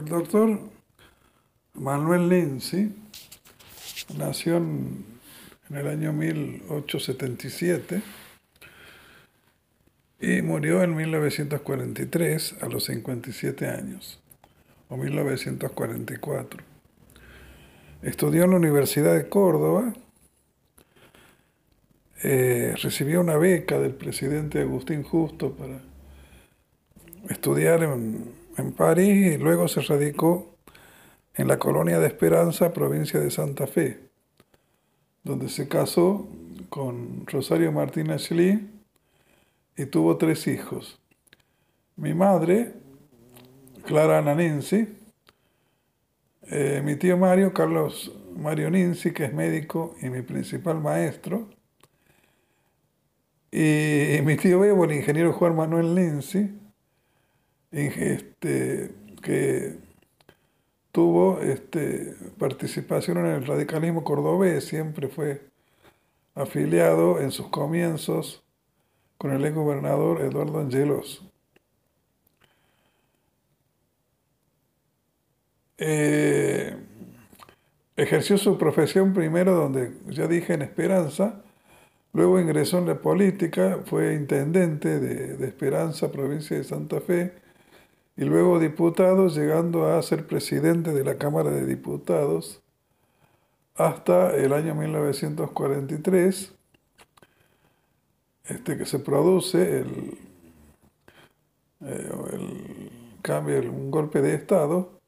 El doctor Manuel Lindsay nació en, el año 1877 y murió en 1943 a los 57 años, o 1944. Estudió en la Universidad de Córdoba, eh, recibió una beca del presidente Agustín Justo para estudiar en, en París y luego se radicó en la colonia de Esperanza, provincia de Santa Fe, donde se casó con Rosario Martínez Lee y tuvo tres hijos. Mi madre, Clara Nanensi, eh, mi tío Mario, Carlos Mario Ninzi, que es médico y mi principal maestro, y, mi tío Bebo, el ingeniero Juan Manuel Ninzi, este, que tuvo este, participación en el radicalismo cordobés, siempre fue afiliado en sus comienzos con el ex gobernador Eduardo Angelos. Eh, ejerció su profesión primero donde ya dije en Esperanza, luego ingresó en la política, fue intendente de, de Esperanza, provincia de Santa Fe, y luego diputado, llegando a ser presidente de la Cámara de Diputados hasta el año 1943, este, que se produce el, eh, el cambio, un golpe de Estado,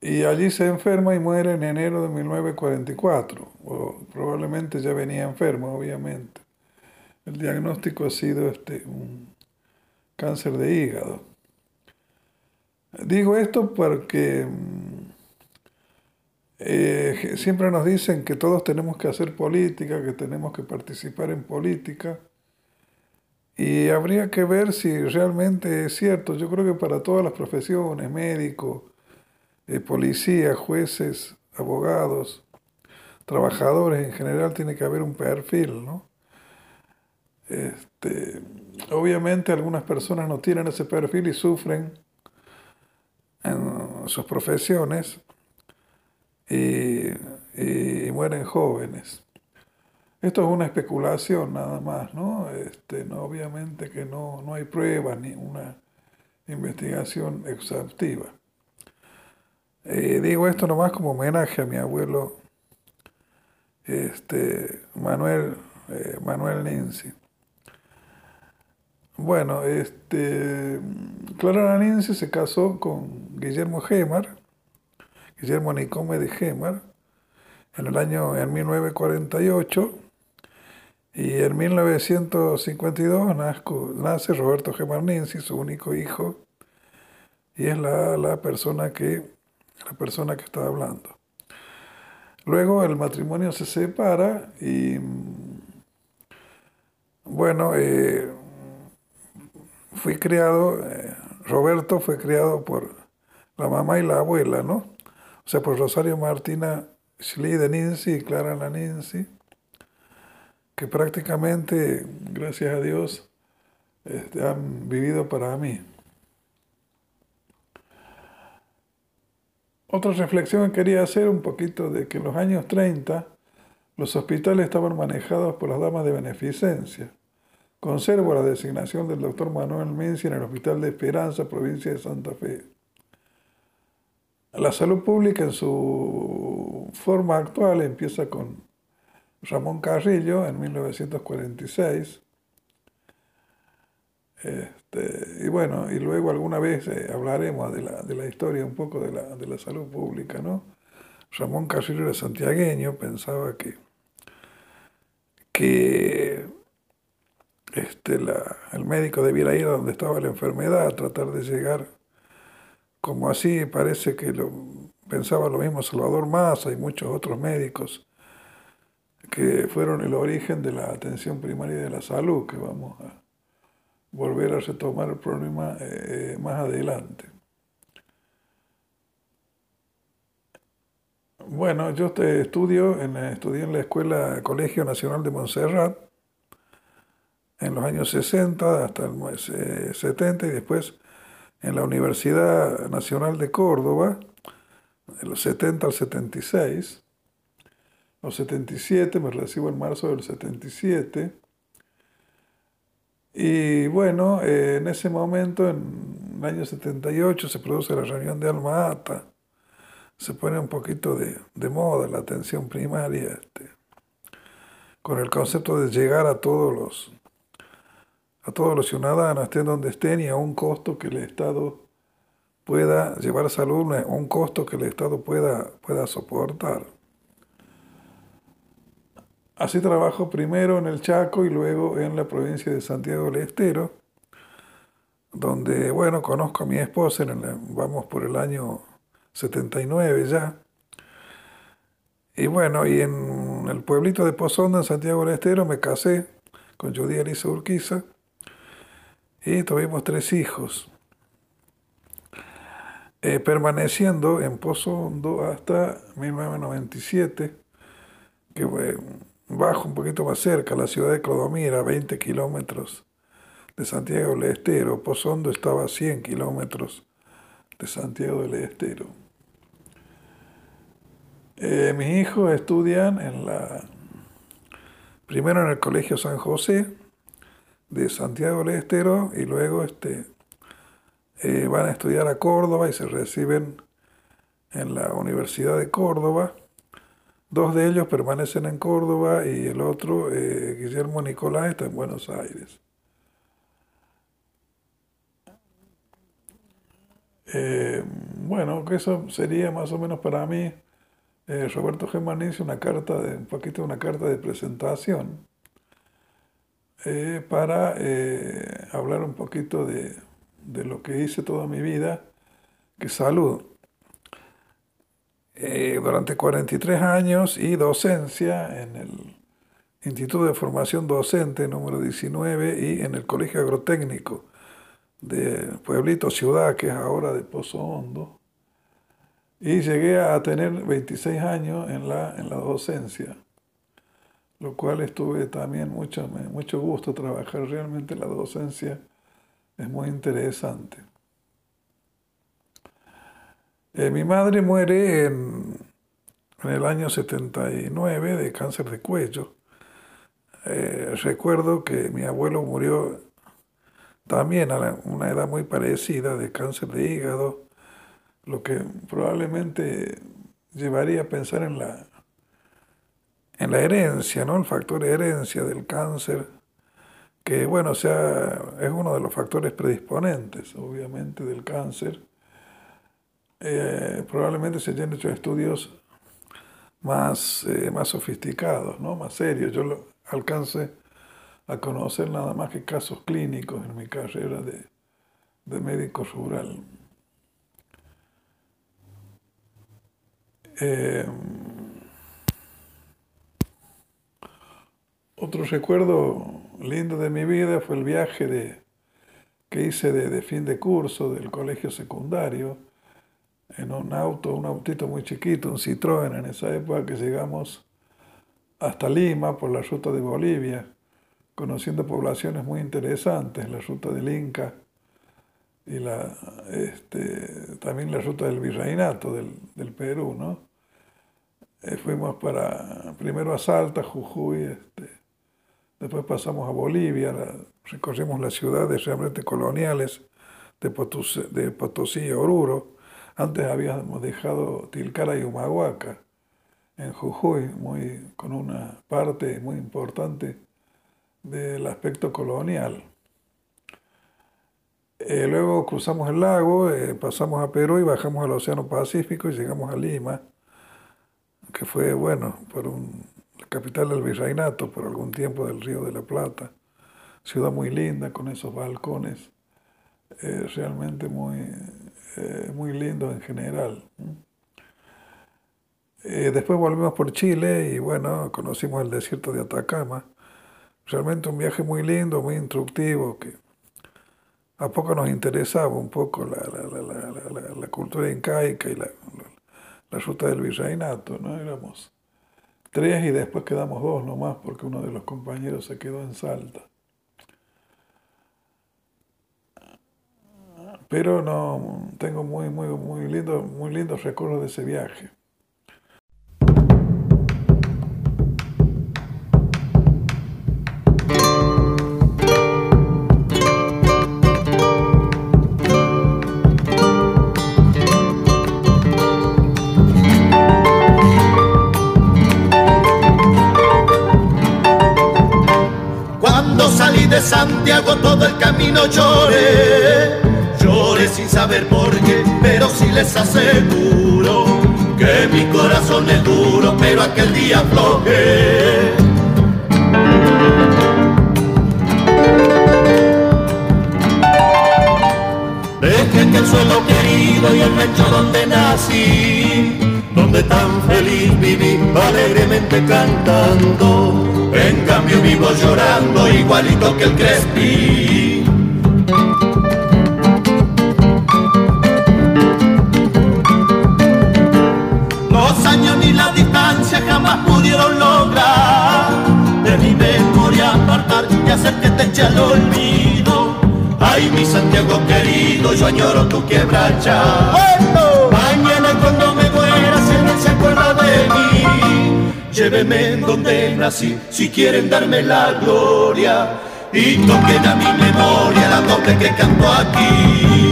y allí se enferma y muere en enero de 1944, o probablemente ya venía enfermo, obviamente. El diagnóstico ha sido este, un cáncer de hígado. Digo esto porque eh, siempre nos dicen que todos tenemos que hacer política, que tenemos que participar en política. Y habría que ver si realmente es cierto. Yo creo que para todas las profesiones, médicos, eh, policías, jueces, abogados, trabajadores en general, tiene que haber un perfil, ¿no? Este, obviamente algunas personas no tienen ese perfil y sufren en sus profesiones y, y mueren jóvenes. Esto es una especulación nada más, ¿no? Este, no obviamente que no, no hay pruebas ni una investigación exhaustiva. Eh, digo esto nomás como homenaje a mi abuelo este, Manuel, eh, Manuel Ninzi. Bueno, este, Clara Ninzi se casó con Guillermo Gemar, Guillermo Nicome de Gemar, en el año en 1948 y en 1952 nace Roberto Gemar Ninzi, su único hijo, y es la, la persona que la persona que está hablando. Luego el matrimonio se separa y, bueno, eh, fui criado, eh, Roberto fue criado por la mamá y la abuela, ¿no? O sea, por Rosario Martina Schli de Ninzi y Clara la Ninzi, que prácticamente, gracias a Dios, este, han vivido para mí. Otra reflexión que quería hacer un poquito de que en los años 30 los hospitales estaban manejados por las damas de beneficencia. Conservo la designación del doctor Manuel Menzi en el Hospital de Esperanza, provincia de Santa Fe. La salud pública en su forma actual empieza con Ramón Carrillo en 1946 este, y bueno, y luego alguna vez eh, hablaremos de la, de la, historia un poco de la, de la salud pública, ¿no? Ramón Carrillo era santiagueño, pensaba que, que este, la, el médico debiera ir a donde estaba la enfermedad, a tratar de llegar como así, parece que lo, pensaba lo mismo Salvador Massa y muchos otros médicos que fueron el origen de la atención primaria de la salud, que vamos a, volver a retomar el problema eh, más adelante. Bueno, yo estudio en, estudié en la Escuela Colegio Nacional de Montserrat en los años 60 hasta el 70 y después en la Universidad Nacional de Córdoba, de los 70 al 76. Los 77, me recibo en marzo del 77. Y bueno, eh, en ese momento, en el año 78, se produce la reunión de Alma Ata. Se pone un poquito de, de moda la atención primaria, este, con el concepto de llegar a todos los a todos los ciudadanos, estén donde estén y a un costo que el Estado pueda llevar salud, a un costo que el Estado pueda, pueda soportar. Así trabajo primero en el Chaco y luego en la provincia de Santiago del Estero, donde, bueno, conozco a mi esposa, vamos por el año 79 ya. Y bueno, y en el pueblito de Pozonda, en Santiago del Estero, me casé con Judía Elisa Urquiza y tuvimos tres hijos, eh, permaneciendo en Pozo Hondo hasta 1997, que fue bajo un poquito más cerca, la ciudad de Clodomira, 20 kilómetros de Santiago del Estero. Pozo Hondo estaba a 100 kilómetros de Santiago del Estero. Eh, mis hijos estudian en la, primero en el Colegio San José, de Santiago del Estero y luego este, eh, van a estudiar a Córdoba y se reciben en la Universidad de Córdoba. Dos de ellos permanecen en Córdoba y el otro, eh, Guillermo Nicolás, está en Buenos Aires. Eh, bueno, que eso sería más o menos para mí, Roberto Germán una carta de, un poquito una carta de presentación eh, para eh, hablar un poquito de, lo que hice toda mi vida, que salud. Eh, durante 43 años y docencia en el Instituto de Formación Docente número 19 y en el Colegio Agrotécnico de Pueblito Ciudad, que es ahora de Pozo Hondo. Y llegué a tener 26 años en la, en la docencia lo cual estuve también mucho, mucho gusto trabajar. Realmente la docencia es muy interesante. Eh, mi madre muere en, el año 79 de cáncer de cuello. Eh, recuerdo que mi abuelo murió también a una edad muy parecida de cáncer de hígado, lo que probablemente llevaría a pensar en la en la herencia, ¿no? El factor herencia del cáncer, que bueno, sea, es uno de los factores predisponentes, obviamente, del cáncer. Eh, probablemente se hayan hecho estudios más, eh, más sofisticados, ¿no? más serios. Yo lo alcancé a conocer nada más que casos clínicos en mi carrera de, de médico rural. Eh, Otro recuerdo lindo de mi vida fue el viaje de, que hice de, fin de curso del colegio secundario en un auto, un autito muy chiquito, un Citroën en esa época que llegamos hasta Lima por la ruta de Bolivia, conociendo poblaciones muy interesantes, la ruta del Inca y la, este, también la ruta del Virreinato del, del Perú, ¿no? Eh, fuimos para, primero a Salta, Jujuy, este, Después pasamos a Bolivia, recorrimos las ciudades realmente coloniales de Potosí, de Potosí y Oruro. Antes habíamos dejado Tilcara y Humahuaca en Jujuy, muy, con una parte muy importante del aspecto colonial. Eh, luego cruzamos el lago, eh, pasamos a Perú y bajamos al Océano Pacífico y llegamos a Lima, que fue, bueno, por un capital del virreinato por algún tiempo del Río de la Plata. Ciudad muy linda con esos balcones, eh, realmente muy, eh, muy lindo en general. Eh, después volvimos por Chile y bueno, conocimos el desierto de Atacama. Realmente un viaje muy lindo, muy instructivo, que a poco nos interesaba un poco la, la, cultura incaica y la, ruta del virreinato, ¿no? Éramos tres y después quedamos dos nomás porque uno de los compañeros se quedó en Salta. pero no tengo muy, muy, muy, lindo, muy lindos recuerdos de ese viaje. Santiago todo el camino lloré, lloré sin saber por qué, pero sí les aseguro que mi corazón es duro, pero aquel día aflojé. Dejé que el suelo querido y el rancho donde nací, donde tan feliz viví, alegremente cantando en cambio vivo llorando igualito que el Crespi. Los años ni la distancia jamás pudieron lograr de mi memoria apartar y hacer que te eche al olvido. Ay, mi Santiago querido, yo añoro tu quebracha. En donde nací, si quieren darme la gloria y toquen a mi memoria la doble que canto aquí.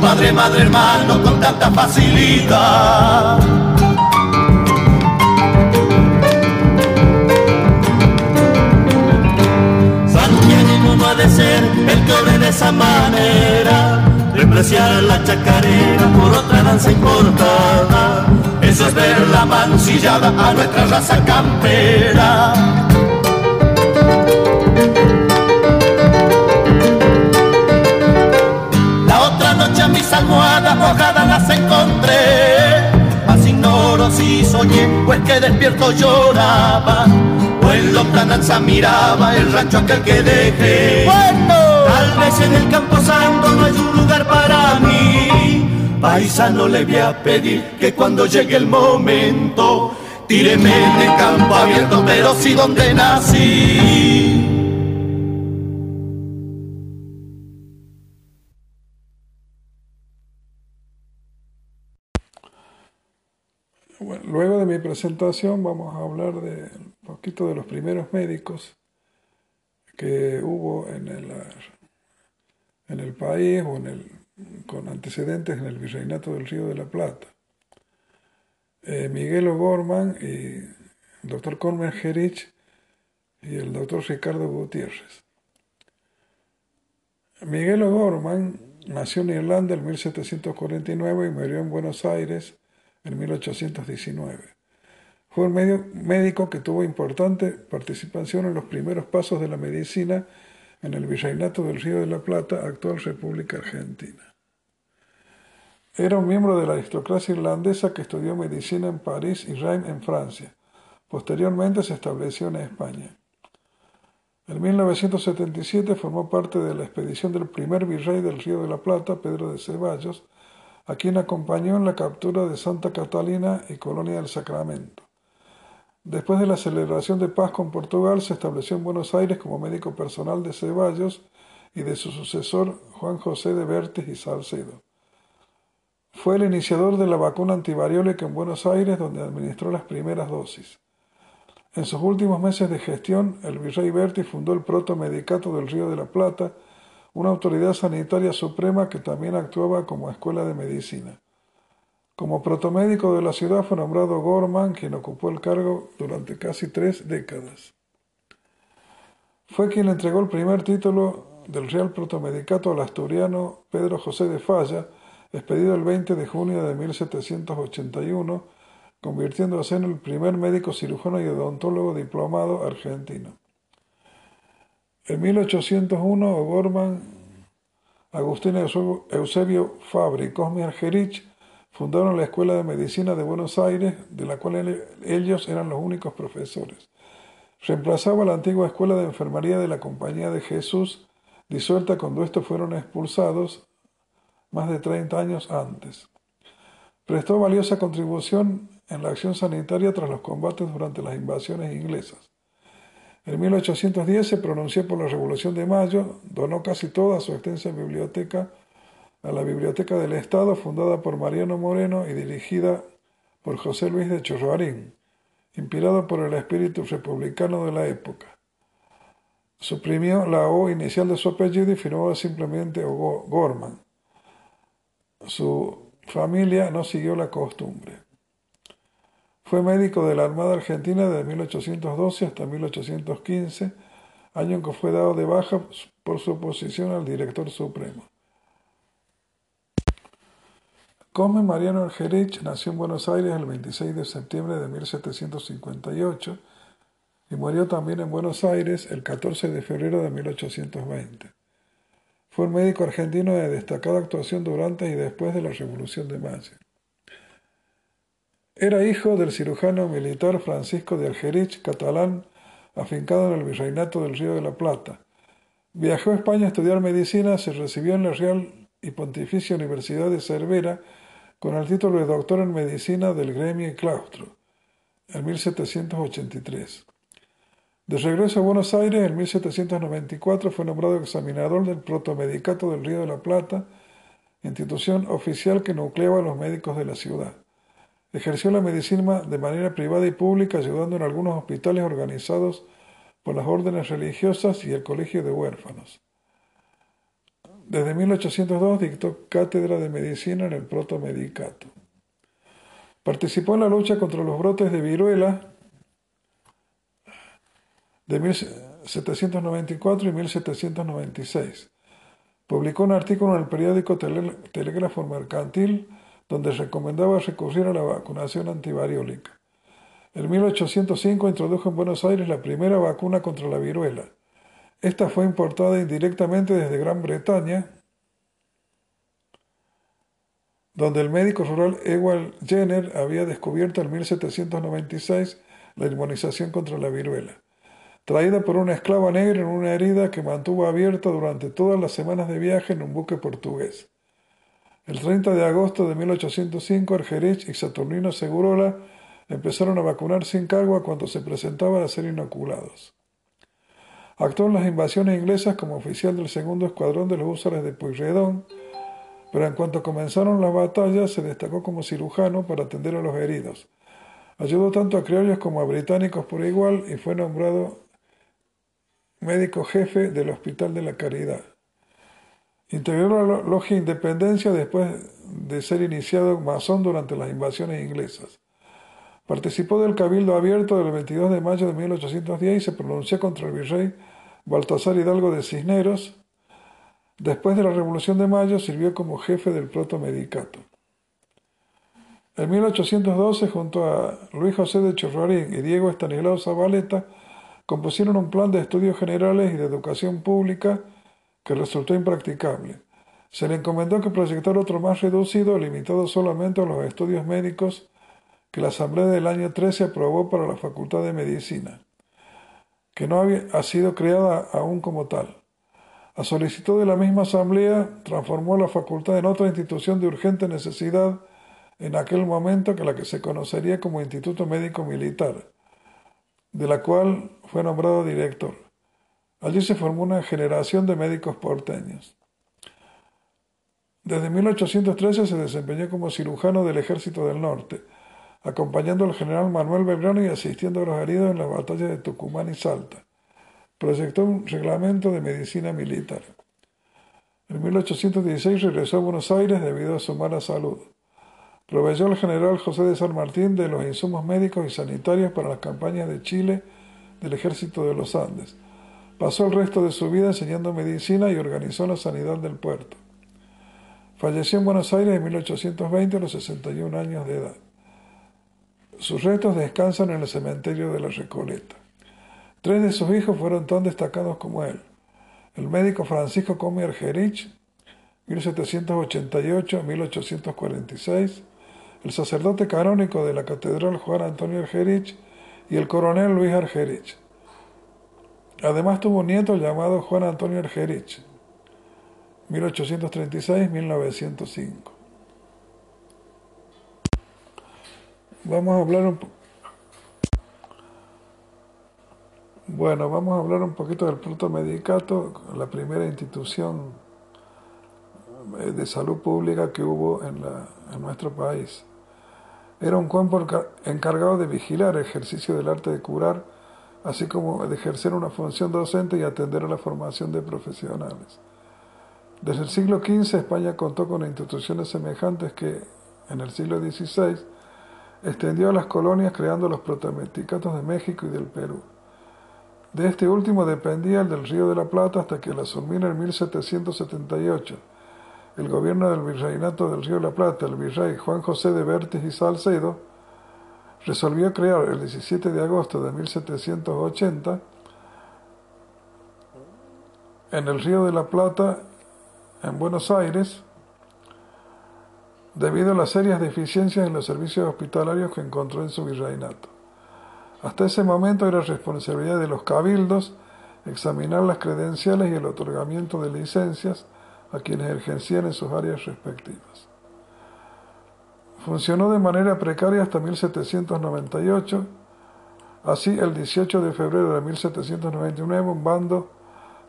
Padre, madre, hermano, con tanta facilidad. Santiago no ha de ser el que obre de esa manera, despreciar la chacarera por otra danza importada. Eso es ver la mancillada a nuestra raza campera. Pues que despierto lloraba. O en lontananza miraba el rancho aquel que dejé. Bueno. Tal vez en el campo santo no hay un lugar para mí. Paisano le voy a pedir que cuando llegue el momento, tíreme en el campo abierto, pero sí donde nací. Presentación vamos a hablar de un poquito de los primeros médicos que hubo en el, en el país o en el, con antecedentes en el Virreinato del Río de la Plata. Eh, Miguel O'Gorman y el doctor Cormer Gerich y el doctor Ricardo Gutiérrez. Miguel O'Gorman nació en Irlanda en 1749 y murió en Buenos Aires en 1819. Fue un médico que tuvo importante participación en los primeros pasos de la medicina en el Virreinato del Río de la Plata, actual República Argentina. Era un miembro de la aristocracia irlandesa que estudió medicina en París y Reims en Francia. Posteriormente se estableció en España. En 1977 formó parte de la expedición del primer virrey del Río de la Plata, Pedro de Ceballos, a quien acompañó en la captura de Santa Catalina y Colonia del Sacramento. Después de la celebración de paz con Portugal, se estableció en Buenos Aires como médico personal de Ceballos y de su sucesor Juan José de Bertes y Salcedo. Fue el iniciador de la vacuna antivariólica en Buenos Aires, donde administró las primeras dosis. En sus últimos meses de gestión, el virrey Berti fundó el Protomedicato del Río de la Plata, una autoridad sanitaria suprema que también actuaba como escuela de medicina. Como protomédico de la ciudad fue nombrado Gorman, quien ocupó el cargo durante casi tres décadas. Fue quien entregó el primer título del Real Protomedicato al asturiano Pedro José de Falla, expedido el 20 de junio de 1781, convirtiéndose en el primer médico cirujano y odontólogo diplomado argentino. En 1801, O'Gorman, Agustín Eusebio Fabri Cosme Argerich fundaron la Escuela de Medicina de Buenos Aires, de la cual ellos eran los únicos profesores. Reemplazaba la antigua Escuela de Enfermería de la Compañía de Jesús, disuelta cuando estos fueron expulsados más de 30 años antes. Prestó valiosa contribución en la acción sanitaria tras los combates durante las invasiones inglesas. En 1810 se pronunció por la Revolución de Mayo, donó casi toda su extensa biblioteca a la Biblioteca del Estado, fundada por Mariano Moreno y dirigida por José Luis de Chorroarín, inspirado por el espíritu republicano de la época. Suprimió la O inicial de su apellido y firmó simplemente Gorman. Su familia no siguió la costumbre. Fue médico de la Armada Argentina de 1812 hasta 1815, año en que fue dado de baja por su oposición al director supremo. Come Mariano Argerich nació en Buenos Aires el 26 de septiembre de 1758 y murió también en Buenos Aires el 14 de febrero de 1820. Fue un médico argentino de destacada actuación durante y después de la Revolución de Mayo. Era hijo del cirujano militar Francisco de Argerich, catalán, afincado en el Virreinato del Río de la Plata. Viajó a España a estudiar medicina, se recibió en la Real y Pontificia Universidad de Cervera con el título de doctor en medicina del gremio y claustro, en 1783. De regreso a Buenos Aires, en 1794 fue nombrado examinador del Protomedicato del Río de la Plata, institución oficial que nucleaba a los médicos de la ciudad. Ejerció la medicina de manera privada y pública, ayudando en algunos hospitales organizados por las órdenes religiosas y el Colegio de Huérfanos. Desde 1802 dictó cátedra de medicina en el protomedicato. Participó en la lucha contra los brotes de viruela de 1794 y 1796. Publicó un artículo en el periódico Telégrafo Mercantil donde recomendaba recurrir a la vacunación antivariólica. En 1805 introdujo en Buenos Aires la primera vacuna contra la viruela. Esta fue importada indirectamente desde Gran Bretaña, donde el médico rural Ewald Jenner había descubierto en 1796 la inmunización contra la viruela, traída por una esclava negra en una herida que mantuvo abierta durante todas las semanas de viaje en un buque portugués. El 30 de agosto de 1805, Argerich y Saturnino Segurola empezaron a vacunar sin cargo a se presentaban a ser inoculados. Actuó en las invasiones inglesas como oficial del segundo escuadrón de los húsares de Pueyrredón, pero en cuanto comenzaron las batallas se destacó como cirujano para atender a los heridos. Ayudó tanto a criollos como a británicos por igual y fue nombrado médico jefe del Hospital de la Caridad. Integró la Logia Independencia después de ser iniciado masón durante las invasiones inglesas. Participó del Cabildo Abierto del 22 de mayo de 1810 y se pronunció contra el virrey Baltasar Hidalgo de Cisneros. Después de la Revolución de Mayo sirvió como jefe del protomedicato. En 1812, junto a Luis José de Chorrarín y Diego Estanislao Zabaleta, compusieron un plan de estudios generales y de educación pública que resultó impracticable. Se le encomendó que proyectara otro más reducido, limitado solamente a los estudios médicos que la Asamblea del año 13 aprobó para la Facultad de Medicina que no había, ha sido creada aún como tal. A solicitud de la misma Asamblea, transformó la facultad en otra institución de urgente necesidad en aquel momento que la que se conocería como Instituto Médico Militar, de la cual fue nombrado director. Allí se formó una generación de médicos porteños. Desde 1813 se desempeñó como cirujano del Ejército del Norte, acompañando al general Manuel Belgrano y asistiendo a los heridos en las batallas de Tucumán y Salta. Proyectó un reglamento de medicina militar. En 1816 regresó a Buenos Aires debido a su mala salud. Proveyó al general José de San Martín de los insumos médicos y sanitarios para las campañas de Chile del ejército de los Andes. Pasó el resto de su vida enseñando medicina y organizó la sanidad del puerto. Falleció en Buenos Aires en 1820 a los 61 años de edad. Sus restos descansan en el cementerio de la Recoleta. Tres de sus hijos fueron tan destacados como él. El médico Francisco Comi Argerich, 1788-1846, el sacerdote canónico de la catedral Juan Antonio Argerich y el coronel Luis Argerich. Además tuvo un nieto llamado Juan Antonio Argerich, 1836-1905. Vamos a hablar un Bueno, vamos a hablar un poquito del protomedicato, la primera institución eh, de salud pública que hubo en, la, en nuestro país. Era un cuerpo encargado de vigilar el ejercicio del arte de curar, así como de ejercer una función docente y atender a la formación de profesionales. Desde el siglo XV España contó con instituciones semejantes que, en el siglo XVI, extendió a las colonias creando los protomedicatos de México y del Perú. De este último dependía el del Río de la Plata hasta que la asumiera en 1778 el gobierno del virreinato del Río de la Plata, el virrey Juan José de Vértiz y Salcedo, resolvió crear el 17 de agosto de 1780 en el Río de la Plata, en Buenos Aires, debido a las serias deficiencias en los servicios hospitalarios que encontró en su virreinato. Hasta ese momento era responsabilidad de los cabildos examinar las credenciales y el otorgamiento de licencias a quienes ejercían en sus áreas respectivas. Funcionó de manera precaria hasta 1798. Así, el 18 de febrero de 1799, un bando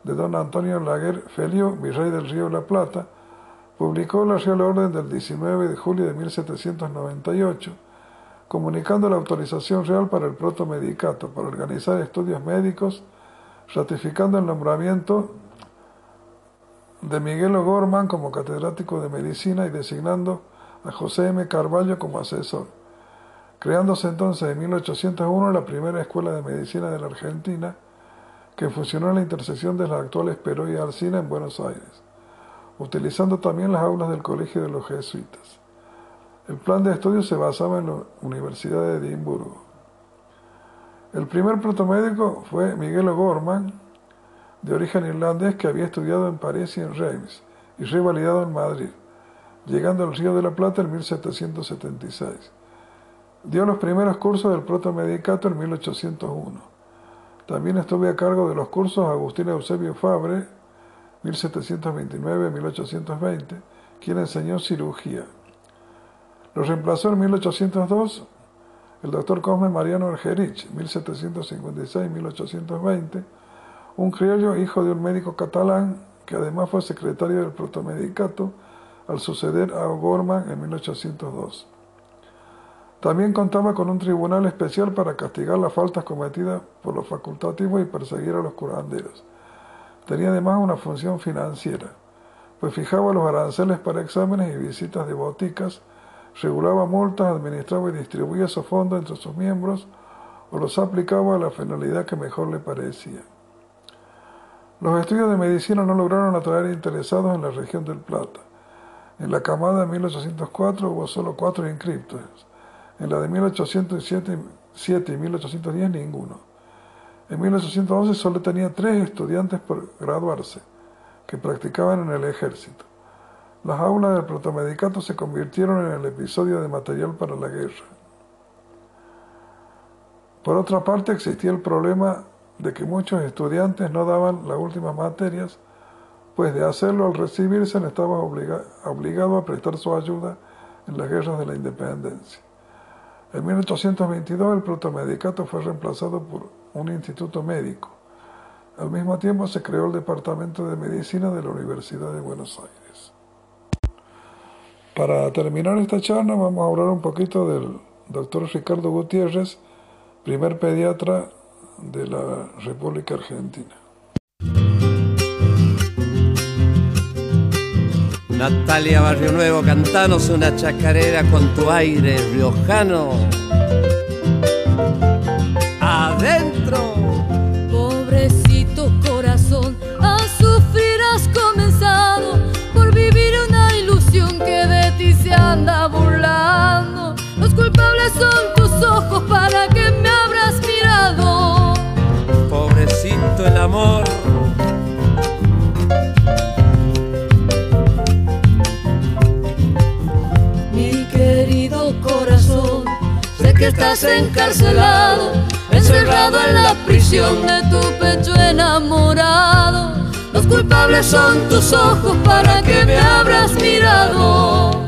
de don Antonio Laguer Felio, virrey del Río de la Plata, publicó la Real Orden del 19 de julio de 1798, comunicando la autorización real para el protomedicato, para organizar estudios médicos, ratificando el nombramiento de Miguel O'Gorman como catedrático de medicina y designando a José M. Carballo como asesor, creándose entonces en 1801 la primera escuela de medicina de la Argentina, que funcionó en la intersección de las actuales Perú y Alcina en Buenos Aires, utilizando también las aulas del Colegio de los Jesuitas. El plan de estudio se basaba en la Universidad de Edimburgo. El primer protomédico fue Miguel O'Gorman, de origen irlandés que había estudiado en París y en Reims y revalidado en Madrid, llegando al Río de la Plata en 1776. Dio los primeros cursos del protomedicato en 1801. También estuve a cargo de los cursos Agustín Eusebio Fabre, 1729-1820, quien enseñó cirugía. Lo reemplazó en 1802 el doctor Cosme Mariano Argerich, 1756-1820, un criollo hijo de un médico catalán que además fue secretario del protomedicato al suceder a O'Gorman en 1802. También contaba con un tribunal especial para castigar las faltas cometidas por los facultativos y perseguir a los curanderos. Tenía además una función financiera, pues fijaba los aranceles para exámenes y visitas de boticas, regulaba multas, administraba y distribuía esos fondos entre sus miembros o los aplicaba a la finalidad que mejor le parecía. Los estudios de medicina no lograron atraer interesados en la región del Plata. En la camada de 1804 hubo solo cuatro inscriptos. En la de 1807 y 1810 ninguno. En 1811 solo tenía tres estudiantes por graduarse, que practicaban en el ejército. Las aulas del protomedicato se convirtieron en el episodio de material para la guerra. Por otra parte, existía el problema de que muchos estudiantes no daban las últimas materias, pues de hacerlo al recibirse no estaba obligado a prestar su ayuda en las guerras de la independencia. En 1822 el protomedicato fue reemplazado por un instituto médico. Al mismo tiempo se creó el Departamento de Medicina de la Universidad de Buenos Aires. Para terminar esta charla vamos a hablar un poquito del doctor Ricardo Gutiérrez, primer pediatra de la República Argentina. Natalia Barrio Nuevo, cantanos una chacarera con tu aire riojano. Estás encarcelado, encerrado en la prisión de tu pecho enamorado. Los culpables son tus ojos para que me abras mirado.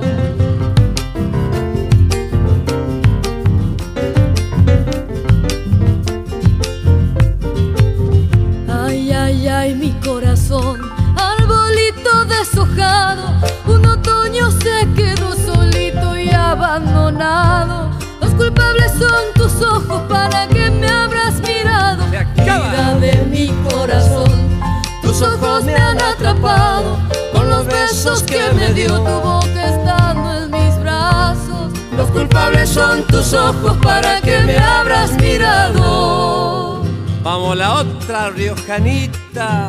Que me dio tu boca estando en mis brazos. Los culpables son tus ojos para que me abras mirado. Vamos la otra riojanita.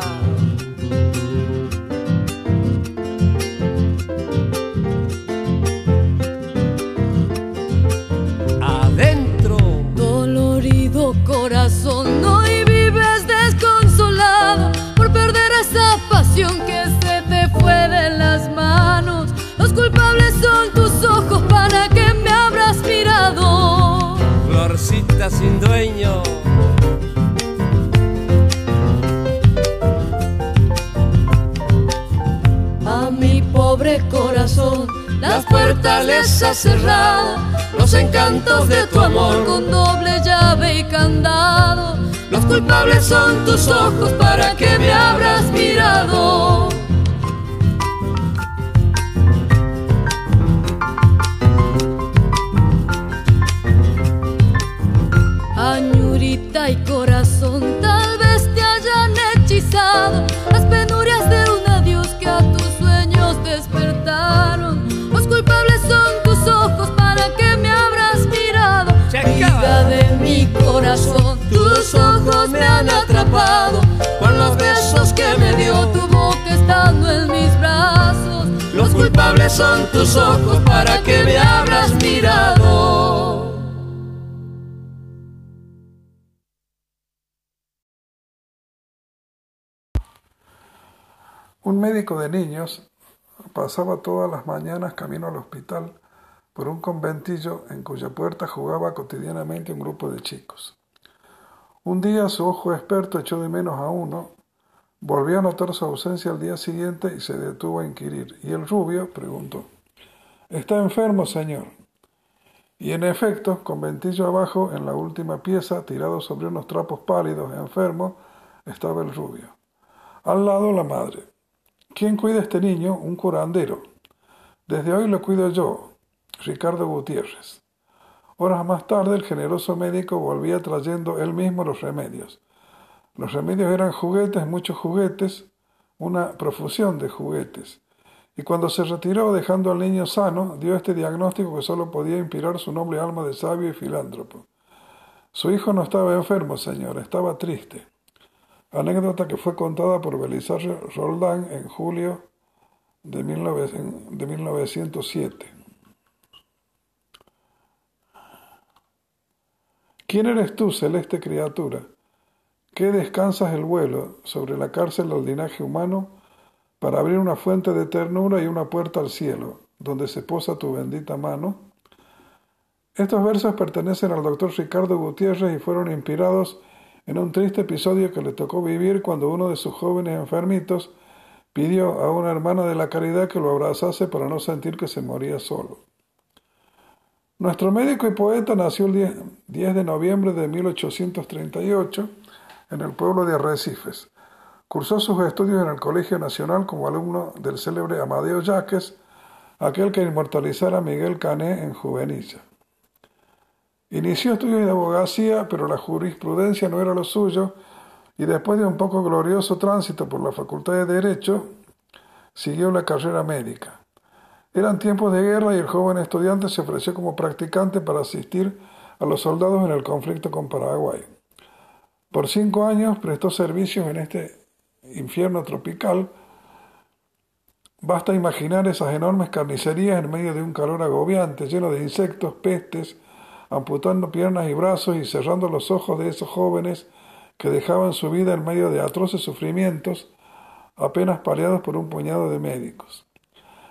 Las puertas les has cerrado. Los encantos de tu amor con doble llave y candado. Los culpables son tus ojos para que me abras mirado. Han atrapado con los besos que me dio tu boca estando en mis brazos. Los culpables son tus ojos para que me abras mirado. Un médico de niños pasaba todas las mañanas camino al hospital por un conventillo en cuya puerta jugaba cotidianamente un grupo de chicos. Un día su ojo experto echó de menos a uno, volvió a notar su ausencia al día siguiente y se detuvo a inquirir. Y el rubio preguntó, ¿Está enfermo, señor? Y en efecto, conventillo abajo, en la última pieza, tirado sobre unos trapos pálidos, enfermo, estaba el rubio. Al lado la madre. ¿Quién cuida a este niño? Un curandero. Desde hoy lo cuido yo, Ricardo Gutiérrez. Horas más tarde el generoso médico volvía trayendo él mismo los remedios. Los remedios eran juguetes, muchos juguetes, una profusión de juguetes. Y cuando se retiró dejando al niño sano, dio este diagnóstico que solo podía inspirar su noble alma de sabio y filántropo. Su hijo no estaba enfermo, señor, estaba triste. Anécdota que fue contada por Belisario Roldán en julio de, 19, de 1907. ¿Quién eres tú, celeste criatura? ¿Qué descansas el vuelo sobre la cárcel del linaje humano para abrir una fuente de ternura y una puerta al cielo, donde se posa tu bendita mano? Estos versos pertenecen al doctor Ricardo Gutiérrez y fueron inspirados en un triste episodio que le tocó vivir cuando uno de sus jóvenes enfermitos pidió a una hermana de la caridad que lo abrazase para no sentir que se moría solo. Nuestro médico y poeta nació el 10, 10 de noviembre de 1838 en el pueblo de Arrecifes. Cursó sus estudios en el Colegio Nacional como alumno del célebre Amadeo Yaques, aquel que inmortalizara a Miguel Cané en Juvenilla. Inició estudios de abogacía, pero la jurisprudencia no era lo suyo, y después de un poco glorioso tránsito por la Facultad de Derecho, siguió la carrera médica. Eran tiempos de guerra y el joven estudiante se ofreció como practicante para asistir a los soldados en el conflicto con Paraguay. Por cinco años prestó servicios en este infierno tropical. Basta imaginar esas enormes carnicerías en medio de un calor agobiante, lleno de insectos, pestes, amputando piernas y brazos y cerrando los ojos de esos jóvenes que dejaban su vida en medio de atroces sufrimientos, apenas paliados por un puñado de médicos.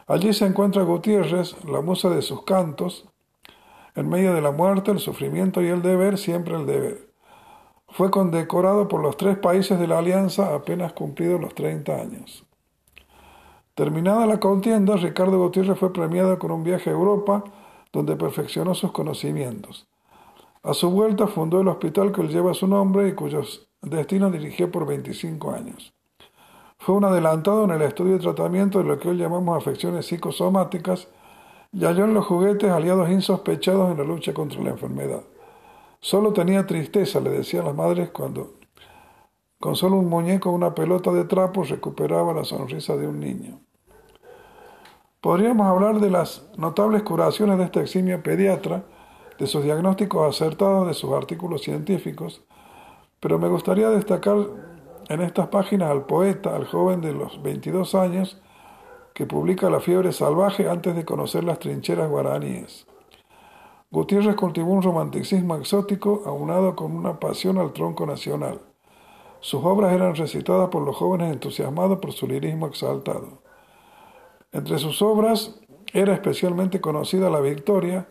Allí se encuentra Gutiérrez, la musa de sus cantos, En medio de la muerte, el sufrimiento y el deber, siempre el deber. Fue condecorado por los tres países de la Alianza apenas cumplidos los 30 años. Terminada la contienda, Ricardo Gutiérrez fue premiado con un viaje a Europa, donde perfeccionó sus conocimientos. A su vuelta fundó el hospital que lleva su nombre y cuyos destinos dirigió por 25 años. Fue un adelantado en el estudio y tratamiento de lo que hoy llamamos afecciones psicosomáticas y halló en los juguetes aliados insospechados en la lucha contra la enfermedad. Solo tenía tristeza, le decían las madres cuando con solo un muñeco o una pelota de trapo recuperaba la sonrisa de un niño. Podríamos hablar de las notables curaciones de este eximio pediatra, de sus diagnósticos acertados, de sus artículos científicos, pero me gustaría destacar en estas páginas al poeta, al joven de los 22 años, que publica La fiebre salvaje antes de conocer las trincheras guaraníes. Gutiérrez cultivó un romanticismo exótico aunado con una pasión al tronco nacional. Sus obras eran recitadas por los jóvenes entusiasmados por su lirismo exaltado. Entre sus obras era especialmente conocida La Victoria,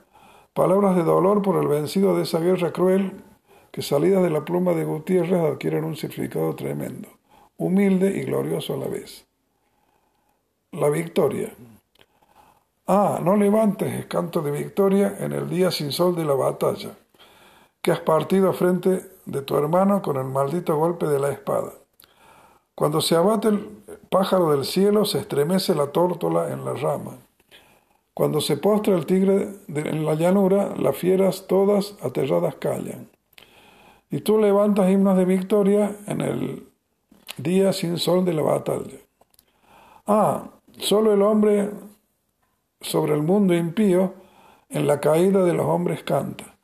palabras de dolor por el vencido de esa guerra cruel que salidas de la pluma de Gutiérrez adquieren un significado tremendo, humilde y glorioso a la vez. La Victoria. Ah, no levantes canto de victoria en el día sin sol de la batalla, que has partido frente de tu hermano con el maldito golpe de la espada. Cuando se abate el pájaro del cielo, se estremece la tórtola en la rama. Cuando se postra el tigre en la llanura, las fieras todas aterradas callan. Y tú levantas himnos de victoria en el día sin sol de la batalla. Ah, solo el hombre sobre el mundo impío, en la caída de los hombres canta.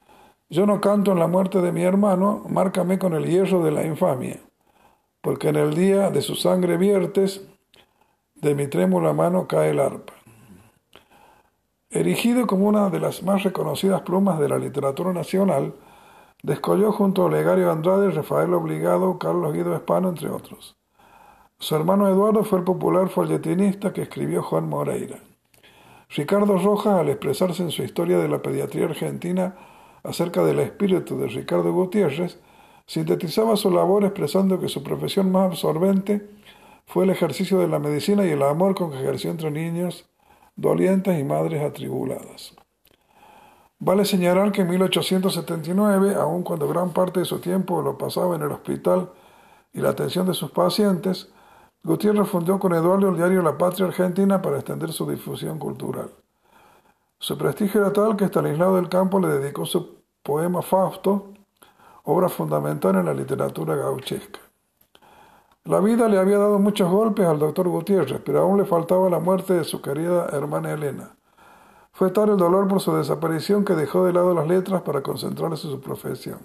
Yo no canto en la muerte de mi hermano, márcame con el hierro de la infamia, porque en el día de su sangre viertes, de mi trémula mano cae el arpa. Erigido como una de las más reconocidas plumas de la literatura nacional, descolló junto a Olegario Andrade, Rafael Obligado, Carlos Guido Espano, entre otros. Su hermano Eduardo fue el popular folletinista que escribió Juan Moreira. Ricardo Rojas, al expresarse en su historia de la pediatría argentina acerca del espíritu de Ricardo Gutiérrez, sintetizaba su labor expresando que su profesión más absorbente fue el ejercicio de la medicina y el amor con que ejerció entre niños dolientes y madres atribuladas. Vale señalar que en 1879, aun cuando gran parte de su tiempo lo pasaba en el hospital y la atención de sus pacientes, Gutiérrez fundó con Eduardo el diario La Patria Argentina para extender su difusión cultural. Su prestigio era tal que Estanislao del Campo le dedicó su poema Fausto, obra fundamental en la literatura gauchesca. La vida le había dado muchos golpes al doctor Gutiérrez, pero aún le faltaba la muerte de su querida hermana Elena. Fue tal el dolor por su desaparición que dejó de lado las letras para concentrarse en su profesión.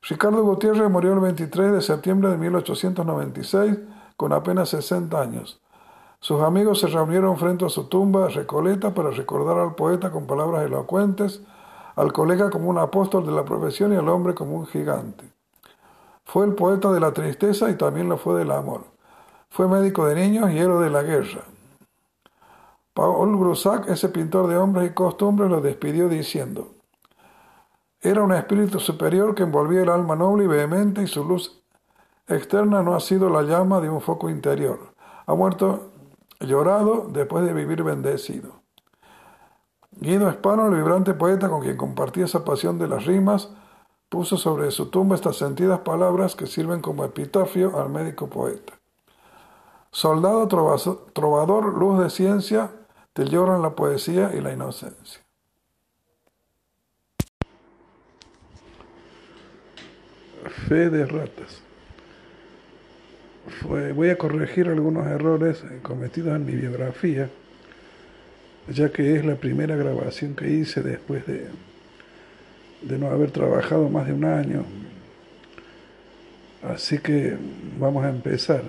Ricardo Gutiérrez murió el 23 de septiembre de 1896 con apenas 60 años. Sus amigos se reunieron frente a su tumba recoleta para recordar al poeta con palabras elocuentes, al colega como un apóstol de la profesión y al hombre como un gigante. Fue el poeta de la tristeza y también lo fue del amor. Fue médico de niños y héroe de la guerra. Paul Brusac, ese pintor de hombres y costumbres, lo despidió diciendo, era un espíritu superior que envolvía el alma noble y vehemente y su luz externa no ha sido la llama de un foco interior. Ha muerto llorado después de vivir bendecido. Guido Espano, el vibrante poeta con quien compartía esa pasión de las rimas, puso sobre su tumba estas sentidas palabras que sirven como epitafio al médico poeta. Soldado trovador, luz de ciencia, te lloran la poesía y la inocencia. Fe de ratas voy a corregir algunos errores cometidos en mi biografía, ya que es la primera grabación que hice después de, de no haber trabajado más de un año. Así que vamos a empezar.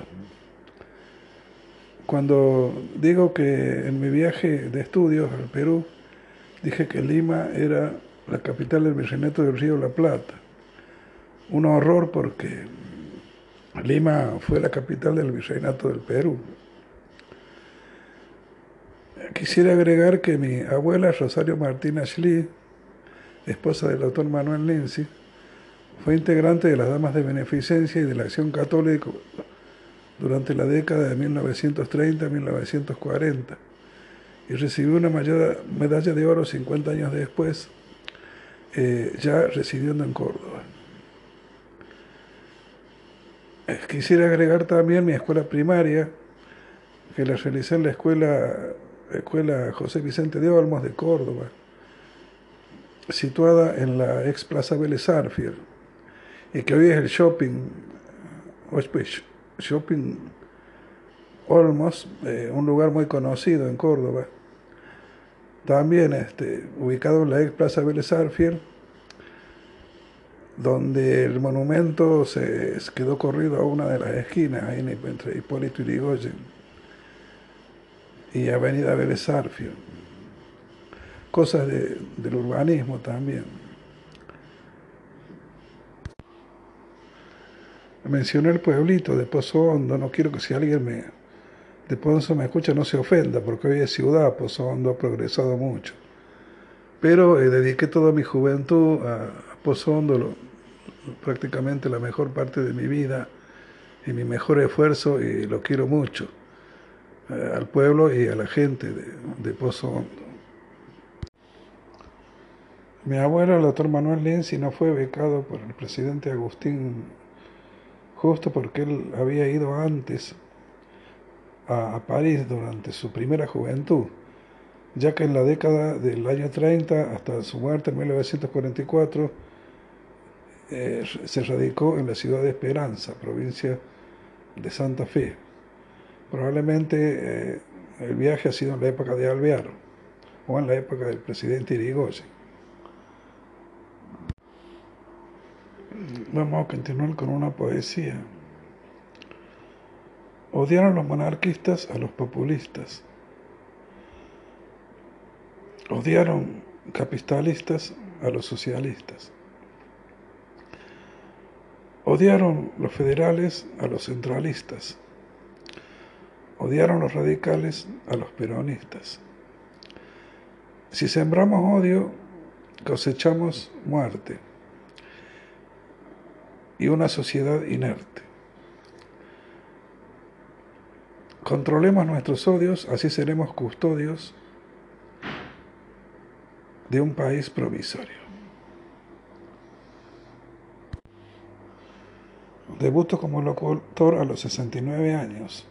Cuando digo que en mi viaje de estudios al Perú, dije que Lima era la capital del virreinato del Río La Plata. Un horror porque Lima fue la capital del virreinato del Perú. Quisiera agregar que mi abuela Rosario Martínez Lee esposa del doctor Manuel Lindsay, fue integrante de las Damas de Beneficencia y de la Acción Católica durante la década de 1930-1940 y recibió una medalla de oro 50 años después, eh, ya residiendo en Córdoba. Eh, quisiera agregar también mi escuela primaria, que la realicé en la escuela, escuela José Vicente de Olmos de Córdoba, situada en la ex Plaza Vélez Arfiel, y que hoy es el shopping, shopping Olmos, eh, un lugar muy conocido en Córdoba, también este, ubicado en la ex Plaza Vélez Arfiel, donde el monumento se quedó corrido a una de las esquinas, ahí entre Hipólito Yrigoyen y Avenida Vélez Arfiel. Cosas del urbanismo también. Mencioné el pueblito de Pozo Hondo, no quiero que si alguien me, de Ponzo me escucha no se ofenda, porque hoy es ciudad, Pozo Hondo ha progresado mucho. Pero eh, dediqué toda mi juventud a, Pozo Hondo, prácticamente la mejor parte de mi vida y mi mejor esfuerzo, y lo quiero mucho, eh, al pueblo y a la gente de, Pozo Hondo. Mi abuelo, el doctor Manuel Lindsay, no fue becado por el presidente Agustín justo porque él había ido antes a, París durante su primera juventud, ya que en la década del año 30 hasta su muerte en 1944 eh, se radicó en la ciudad de Esperanza, provincia de Santa Fe. Probablemente eh, el viaje ha sido en la época de Alvear o en la época del presidente Irigoyen. Vamos a continuar con una poesía. Odiaron los monarquistas a los populistas. Odiaron capitalistas a los socialistas. Odiaron los federales a los centralistas. Odiaron los radicales a los peronistas. Si sembramos odio, cosechamos muerte y una sociedad inerte. Controlemos nuestros odios, así seremos custodios de un país provisorio. Debuto como locutor a los 69 años,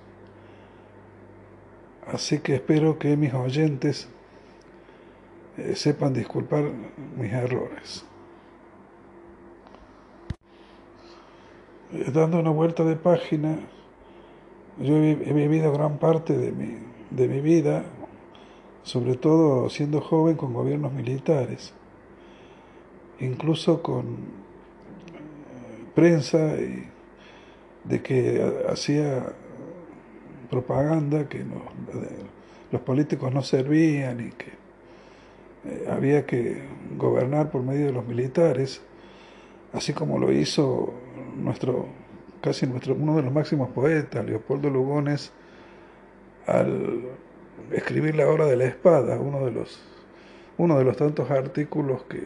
así que espero que mis oyentes eh, sepan disculpar mis errores. Dando una vuelta de página, yo he, vivido gran parte de mi, de mi vida, sobre todo siendo joven con gobiernos militares, incluso con eh, prensa y de que hacía propaganda que los políticos no servían y que eh, había que gobernar por medio de los militares, así como lo hizo nuestro, casi nuestro, uno de los máximos poetas, Leopoldo Lugones, al escribir La Hora de la Espada, uno de los, uno de los tantos artículos que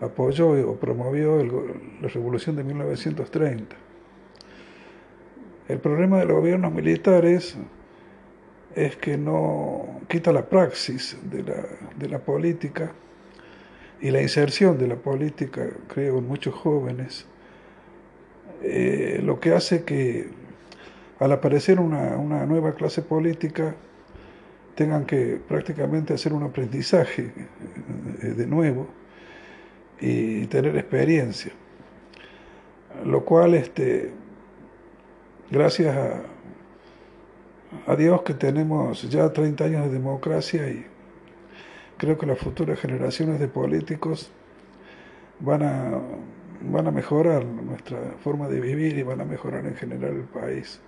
apoyó o promovió la revolución de 1930. El problema de los gobiernos militares es que no quita la praxis de la, de la política y la inserción de la política, creo, en muchos jóvenes, eh, lo que hace que al aparecer una, nueva clase política tengan que prácticamente hacer un aprendizaje eh, de nuevo y tener experiencia. Lo cual, este, gracias a, a Dios que tenemos ya 30 años de democracia y creo que las futuras generaciones de políticos van a van a mejorar nuestra forma de vivir y van a mejorar en general el país.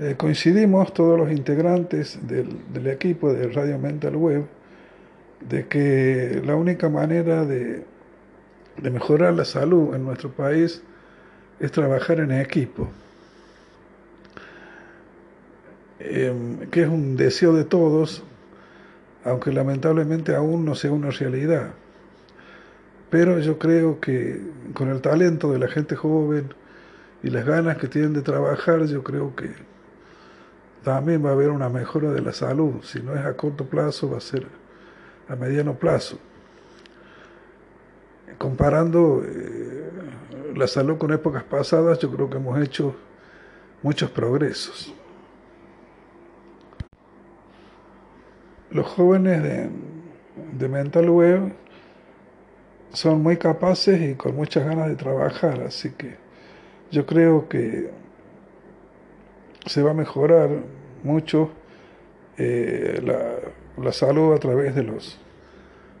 Eh, coincidimos todos los integrantes del, equipo de Radio Mental Web de que la única manera de, mejorar la salud en nuestro país es trabajar en equipo, em, que es un deseo de todos aunque lamentablemente aún no sea una realidad. Pero yo creo que con el talento de la gente joven y las ganas que tienen de trabajar, yo creo que también va a haber una mejora de la salud. Si no es a corto plazo, va a ser a mediano plazo. Comparando eh, la salud con épocas pasadas, yo creo que hemos hecho muchos progresos. Los jóvenes de, de Mental Web son muy capaces y con muchas ganas de trabajar, así que yo creo que se va a mejorar mucho eh, la, la, salud a través de los,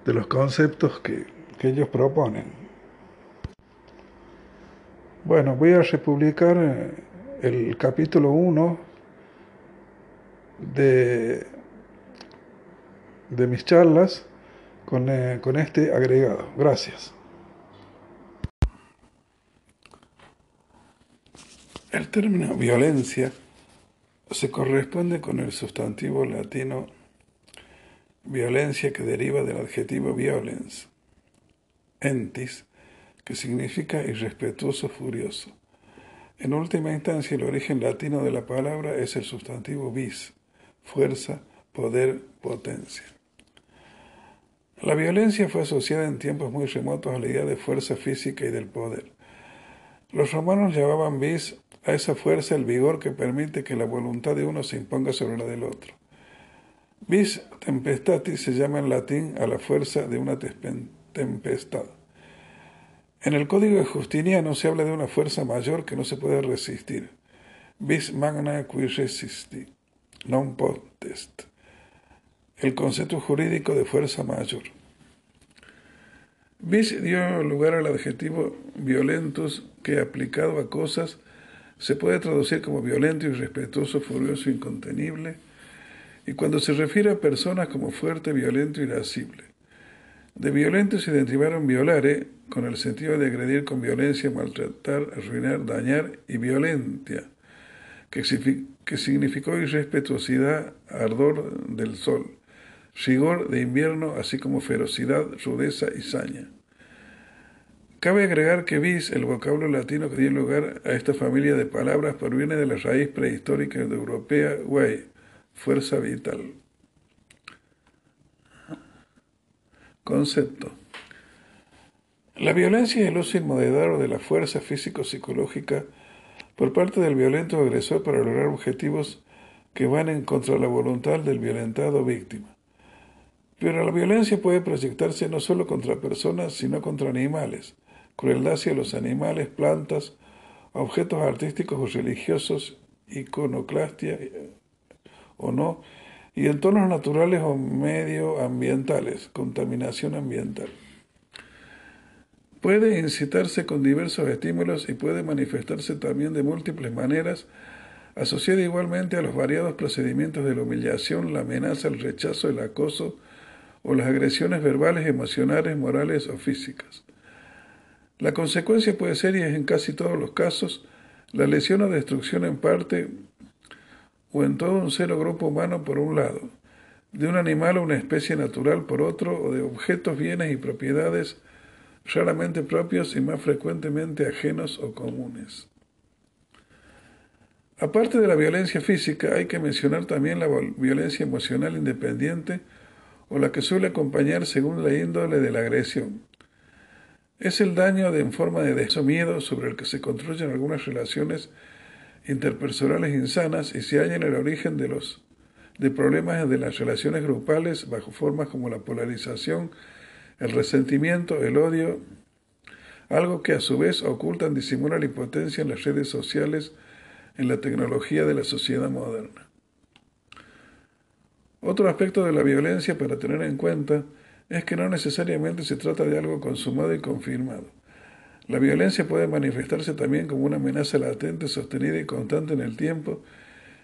de los conceptos que, que ellos proponen. Bueno, voy a republicar eh, el capítulo 1 de, de mis charlas con, eh, con este agregado. Gracias. El término violencia se corresponde con el sustantivo latino violencia que deriva del adjetivo violens, entis, que significa irrespetuoso, furioso. En última instancia, el origen latino de la palabra es el sustantivo vis, fuerza, poder, potencia. La violencia fue asociada en tiempos muy remotos a la idea de fuerza física y del poder. Los romanos llamaban vis a esa fuerza el vigor que permite que la voluntad de uno se imponga sobre la del otro. Vis tempestatis se llama en latín a la fuerza de una tempestad. En el código de Justiniano se habla de una fuerza mayor que no se puede resistir. Vis magna qui resisti, non potest el concepto jurídico de fuerza mayor. Bis dio lugar al adjetivo violentos que aplicado a cosas se puede traducir como violento, irrespetuoso, furioso, incontenible, y cuando se refiere a personas como fuerte, violento, irascible. De violento se derivaron violare, con el sentido de agredir con violencia, maltratar, arruinar, dañar, y violentia, que significó irrespetuosidad, ardor del sol rigor de invierno, así como ferocidad, rudeza y saña. Cabe agregar que vis, el vocablo latino que dio lugar a esta familia de palabras, proviene de la raíz prehistórica de europea way, fuerza vital. Concepto. La violencia es el uso inmoderado de la fuerza físico-psicológica por parte del violento agresor para lograr objetivos que van en contra de la voluntad del violentado víctima. Pero la violencia puede proyectarse no solo contra personas, sino contra animales, crueldad hacia los animales, plantas, objetos artísticos o religiosos, iconoclastia eh, o no, y entornos naturales o medioambientales, contaminación ambiental. Puede incitarse con diversos estímulos y puede manifestarse también de múltiples maneras, asociada igualmente a los variados procedimientos de la humillación, la amenaza, el rechazo, el acoso, o las agresiones verbales, emocionales, morales o físicas. La consecuencia puede ser, y es en casi todos los casos, la lesión o destrucción en parte o en todo un ser o grupo humano por un lado, de un animal o una especie natural por otro, o de objetos, bienes y propiedades raramente propios y más frecuentemente ajenos o comunes. Aparte de la violencia física, hay que mencionar también la violencia emocional independiente, o la que suele acompañar según la índole de la agresión. Es el daño de, en forma de deseo miedo sobre el que se construyen algunas relaciones interpersonales insanas y se halla en el origen de los de problemas de las relaciones grupales bajo formas como la polarización, el resentimiento, el odio, algo que a su vez ocultan, disimula la impotencia en las redes sociales, en la tecnología de la sociedad moderna. Otro aspecto de la violencia para tener en cuenta es que no necesariamente se trata de algo consumado y confirmado. La violencia puede manifestarse también como una amenaza latente, sostenida y constante en el tiempo,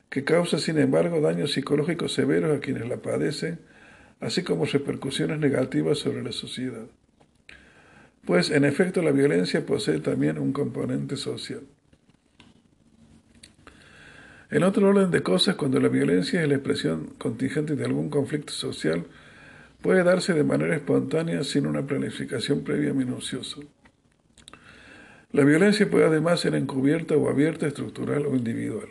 que causa, sin embargo, daños psicológicos severos a quienes la padecen, así como repercusiones negativas sobre la sociedad. Pues, en efecto, la violencia posee también un componente social. En otro orden de cosas, cuando la violencia es la expresión contingente de algún conflicto social, puede darse de manera espontánea sin una planificación previa minuciosa. La violencia puede además ser encubierta o abierta, estructural o individual.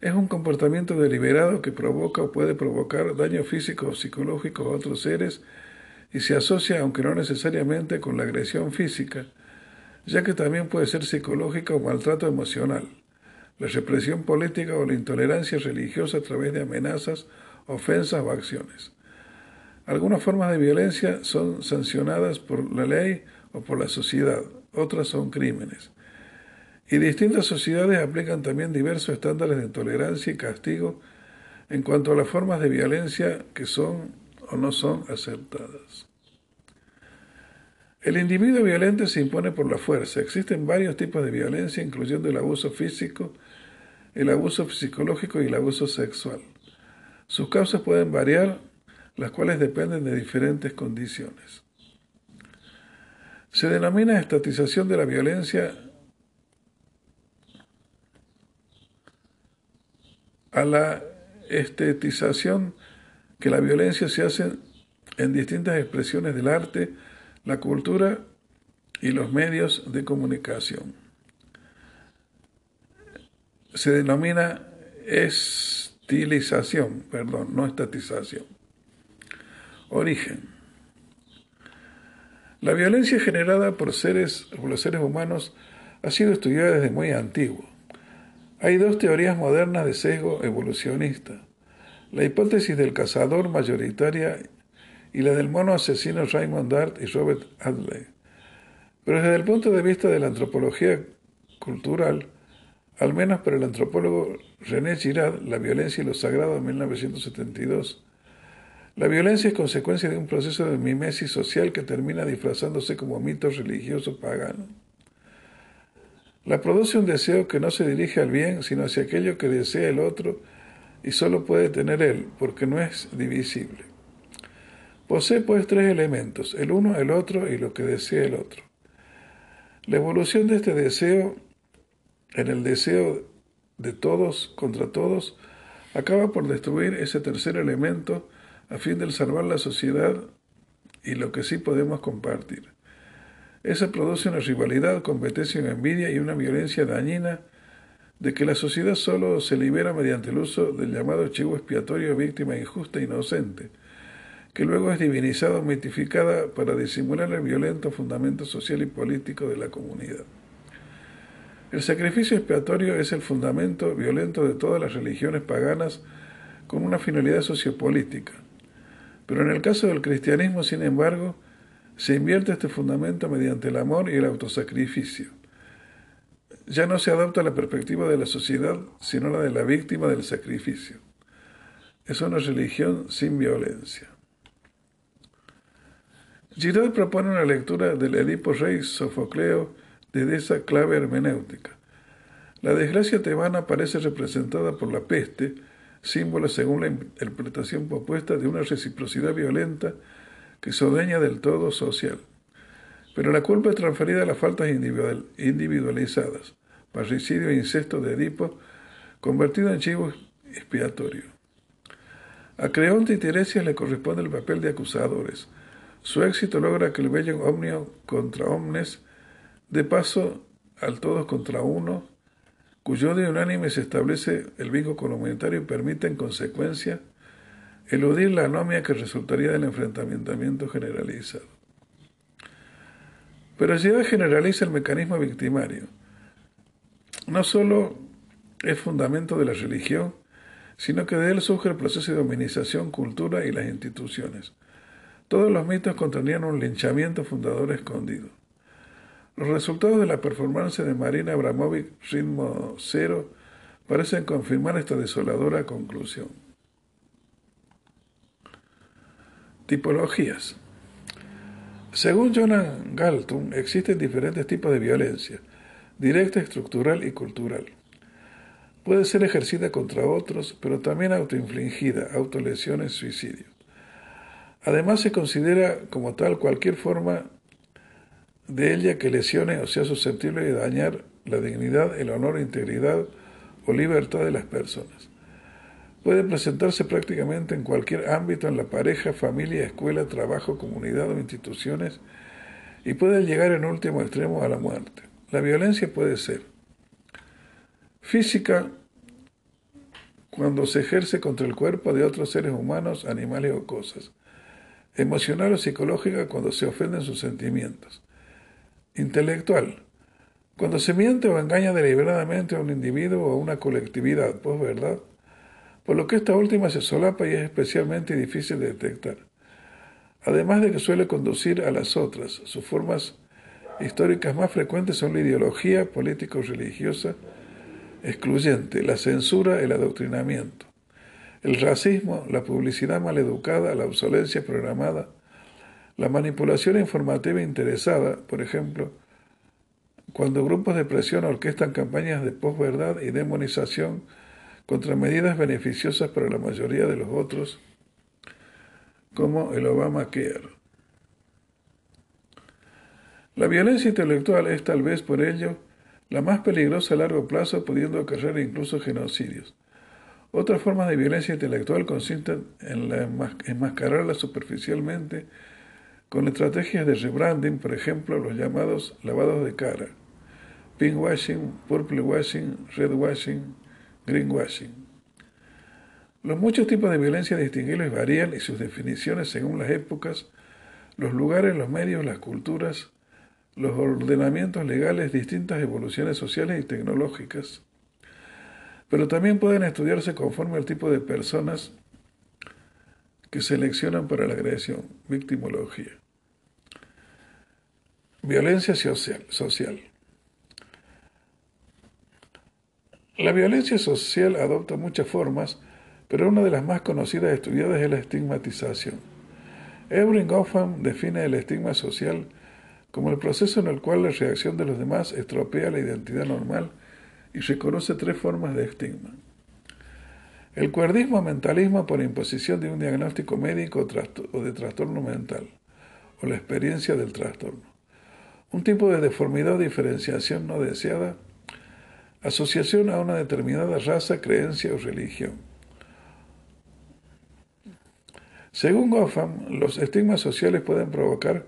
Es un comportamiento deliberado que provoca o puede provocar daño físico o psicológico a otros seres y se asocia, aunque no necesariamente, con la agresión física, ya que también puede ser psicológica o maltrato emocional, la represión política o la intolerancia religiosa a través de amenazas, ofensas o acciones. Algunas formas de violencia son sancionadas por la ley o por la sociedad, otras son crímenes. Y distintas sociedades aplican también diversos estándares de tolerancia y castigo en cuanto a las formas de violencia que son o no son aceptadas. El individuo violento se impone por la fuerza. Existen varios tipos de violencia, incluyendo el abuso físico, el abuso psicológico y el abuso sexual. Sus causas pueden variar, las cuales dependen de diferentes condiciones. Se denomina estatización de la violencia a la estetización que la violencia se hace en distintas expresiones del arte, la cultura y los medios de comunicación. Se denomina estilización, perdón, no estatización. Origen. La violencia generada por, seres, por los seres humanos ha sido estudiada desde muy antiguo. Hay dos teorías modernas de sesgo evolucionista. La hipótesis del cazador mayoritaria y la del mono asesino Raymond Dart y Robert Adley. Pero desde el punto de vista de la antropología cultural, al menos para el antropólogo René Girard, La violencia y lo sagrado en 1972, la violencia es consecuencia de un proceso de mimesis social que termina disfrazándose como mito religioso pagano. La produce un deseo que no se dirige al bien, sino hacia aquello que desea el otro y solo puede tener él, porque no es divisible. Posee pues tres elementos, el uno, el otro y lo que desea el otro. La evolución de este deseo en el deseo de todos contra todos acaba por destruir ese tercer elemento a fin de salvar la sociedad y lo que sí podemos compartir. Esa produce una rivalidad, competencia, envidia y una violencia dañina de que la sociedad solo se libera mediante el uso del llamado chivo expiatorio víctima injusta e inocente, que luego es divinizada o mitificada para disimular el violento fundamento social y político de la comunidad. El sacrificio expiatorio es el fundamento violento de todas las religiones paganas con una finalidad sociopolítica. Pero en el caso del cristianismo, sin embargo, se invierte este fundamento mediante el amor y el autosacrificio ya no se adopta la perspectiva de la sociedad, sino la de la víctima del sacrificio. Es una religión sin violencia. Girard propone una lectura del Edipo Rey Sofocleo desde esa clave hermenéutica. La desgracia tebana parece representada por la peste, símbolo según la interpretación propuesta de una reciprocidad violenta que se odeña del todo social. Pero la culpa es transferida a las faltas individualizadas parricidio e incesto de Edipo, convertido en chivo expiatorio. A Creonte y Tiresias le corresponde el papel de acusadores. Su éxito logra que el bello omnio contra omnes dé paso al todos contra uno, cuyo de unánime se establece el vínculo comunitario y permite en consecuencia eludir la anomia que resultaría del enfrentamiento generalizado. Pero ya generaliza el mecanismo victimario no solo es fundamento de la religión, sino que de él surge el proceso de dominización, cultura y las instituciones. Todos los mitos contenían un linchamiento fundador escondido. Los resultados de la performance de Marina Abramovic, Ritmo Cero, parecen confirmar esta desoladora conclusión. Tipologías. Según Jonan Galton, existen diferentes tipos de violencia directa, estructural y cultural. Puede ser ejercida contra otros, pero también autoinfligida, autolesiones, suicidio. Además se considera como tal cualquier forma de ella que lesione o sea susceptible de dañar la dignidad, el honor, integridad o libertad de las personas. Puede presentarse prácticamente en cualquier ámbito, en la pareja, familia, escuela, trabajo, comunidad o instituciones, y puede llegar en último extremo a la muerte. La violencia puede ser física cuando se ejerce contra el cuerpo de otros seres humanos, animales o cosas. Emocional o psicológica cuando se ofenden sus sentimientos. Intelectual. Cuando se miente o engaña deliberadamente a un individuo o a una colectividad, pues verdad, por lo que esta última se solapa y es especialmente difícil de detectar. Además de que suele conducir a las otras, sus formas históricas más frecuentes son la ideología político-religiosa excluyente, la censura, el adoctrinamiento, el racismo, la publicidad maleducada, la obsolencia programada, la manipulación informativa interesada, por ejemplo, cuando grupos de presión orquestan campañas de posverdad y demonización contra medidas beneficiosas para la mayoría de los otros, como el Obamacare. La violencia intelectual es tal vez por ello la más peligrosa a largo plazo, pudiendo acarrear incluso genocidios. Otras formas de violencia intelectual consisten en enmascararla superficialmente con estrategias de rebranding, por ejemplo, los llamados lavados de cara, pinkwashing, purple washing, red washing, greenwashing. Los muchos tipos de violencia distinguibles varían y sus definiciones según las épocas, los lugares, los medios, las culturas, los ordenamientos legales, distintas evoluciones sociales y tecnológicas, pero también pueden estudiarse conforme al tipo de personas que seleccionan para la agresión, victimología. Violencia social. La violencia social adopta muchas formas, pero una de las más conocidas y estudiadas es la estigmatización. Evelyn Goffman define el estigma social como el proceso en el cual la reacción de los demás estropea la identidad normal y reconoce tres formas de estigma. El cuerdismo mentalismo por imposición de un diagnóstico médico o de trastorno mental, o la experiencia del trastorno. Un tipo de deformidad o diferenciación no deseada, asociación a una determinada raza, creencia o religión. Según Goffman, los estigmas sociales pueden provocar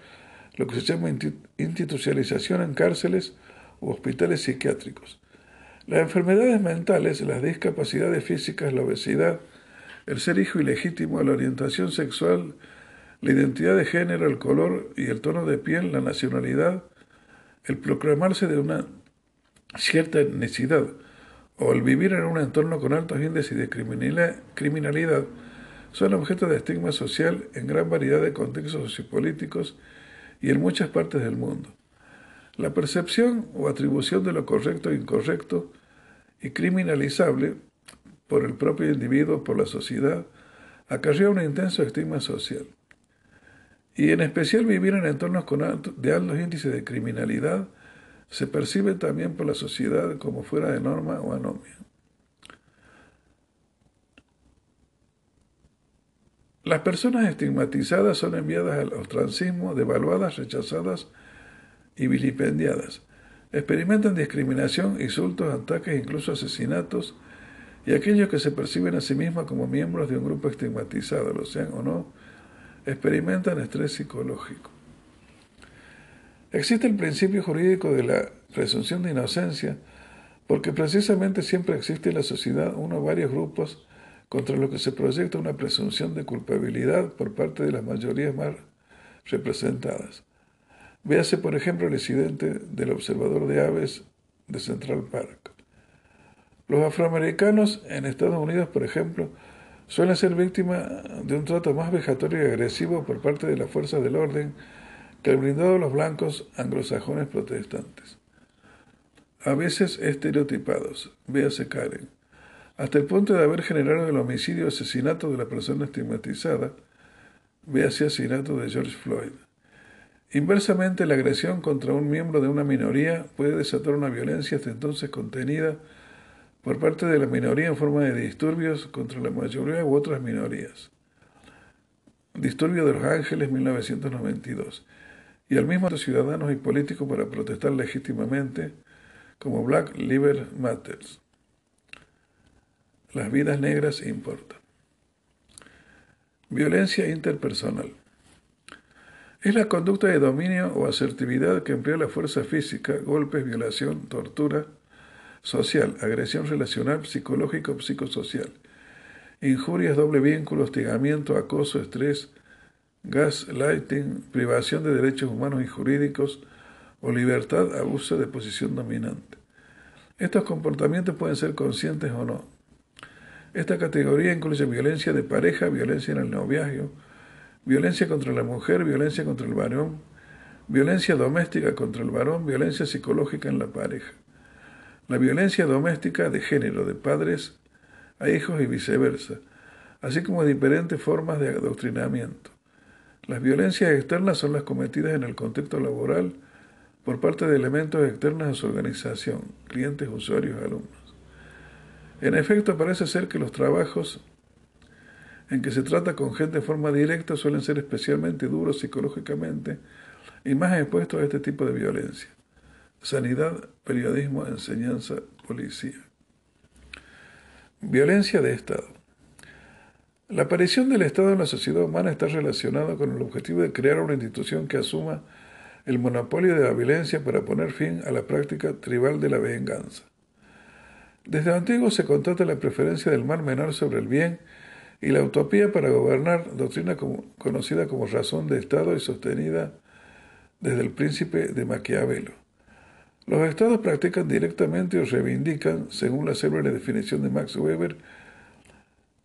lo que se llama institucionalización en cárceles u hospitales psiquiátricos. Las enfermedades mentales, las discapacidades físicas, la obesidad, el ser hijo ilegítimo, la orientación sexual, la identidad de género, el color y el tono de piel, la nacionalidad, el proclamarse de una cierta etnicidad o el vivir en un entorno con altos índices de criminalidad son objeto de estigma social en gran variedad de contextos sociopolíticos y en muchas partes del mundo. La percepción o atribución de lo correcto e incorrecto y criminalizable por el propio individuo, por la sociedad, acarrea un intenso estigma social. Y en especial vivir en entornos con de altos índices de criminalidad se percibe también por la sociedad como fuera de norma o anomia. Las personas estigmatizadas son enviadas al ostracismo, devaluadas, rechazadas y vilipendiadas. Experimentan discriminación, insultos, ataques, incluso asesinatos, y aquellos que se perciben a sí mismos como miembros de un grupo estigmatizado, lo sean o no, experimentan estrés psicológico. Existe el principio jurídico de la presunción de inocencia, porque precisamente siempre existe en la sociedad uno o varios grupos contra lo que se proyecta una presunción de culpabilidad por parte de las mayorías más representadas. Véase, por ejemplo, el incidente del observador de aves de Central Park. Los afroamericanos en Estados Unidos, por ejemplo, suelen ser víctimas de un trato más vejatorio y agresivo por parte de las fuerzas del orden que el brindado a los blancos anglosajones protestantes. A veces estereotipados, véase Karen hasta el punto de haber generado el homicidio o asesinato de la persona estigmatizada, ve así asesinato de George Floyd. Inversamente, la agresión contra un miembro de una minoría puede desatar una violencia hasta entonces contenida por parte de la minoría en forma de disturbios contra la mayoría u otras minorías. Disturbio de los Ángeles 1992. Y al mismo ciudadanos y políticos para protestar legítimamente como Black Lives Matters. Las vidas negras importan. Violencia interpersonal. Es la conducta de dominio o asertividad que emplea la fuerza física, golpes, violación, tortura social, agresión relacional, psicológica psicosocial, injurias, doble vínculo, hostigamiento, acoso, estrés, gaslighting, privación de derechos humanos y jurídicos o libertad, abuso de posición dominante. Estos comportamientos pueden ser conscientes o no. Esta categoría incluye violencia de pareja, violencia en el noviazgo, violencia contra la mujer, violencia contra el varón, violencia doméstica contra el varón, violencia psicológica en la pareja. La violencia doméstica de género, de padres a hijos y viceversa, así como diferentes formas de adoctrinamiento. Las violencias externas son las cometidas en el contexto laboral por parte de elementos externos a su organización, clientes, usuarios, alumnos. En efecto, parece ser que los trabajos en que se trata con gente de forma directa suelen ser especialmente duros psicológicamente y más expuestos a este tipo de violencia. Sanidad, periodismo, enseñanza, policía. Violencia de Estado. La aparición del Estado en la sociedad humana está relacionada con el objetivo de crear una institución que asuma el monopolio de la violencia para poner fin a la práctica tribal de la venganza. Desde antiguo se contrata la preferencia del mal menor sobre el bien y la utopía para gobernar, doctrina conocida como razón de Estado y sostenida desde el príncipe de Maquiavelo. Los estados practican directamente o reivindican, según la célebre definición de Max Weber,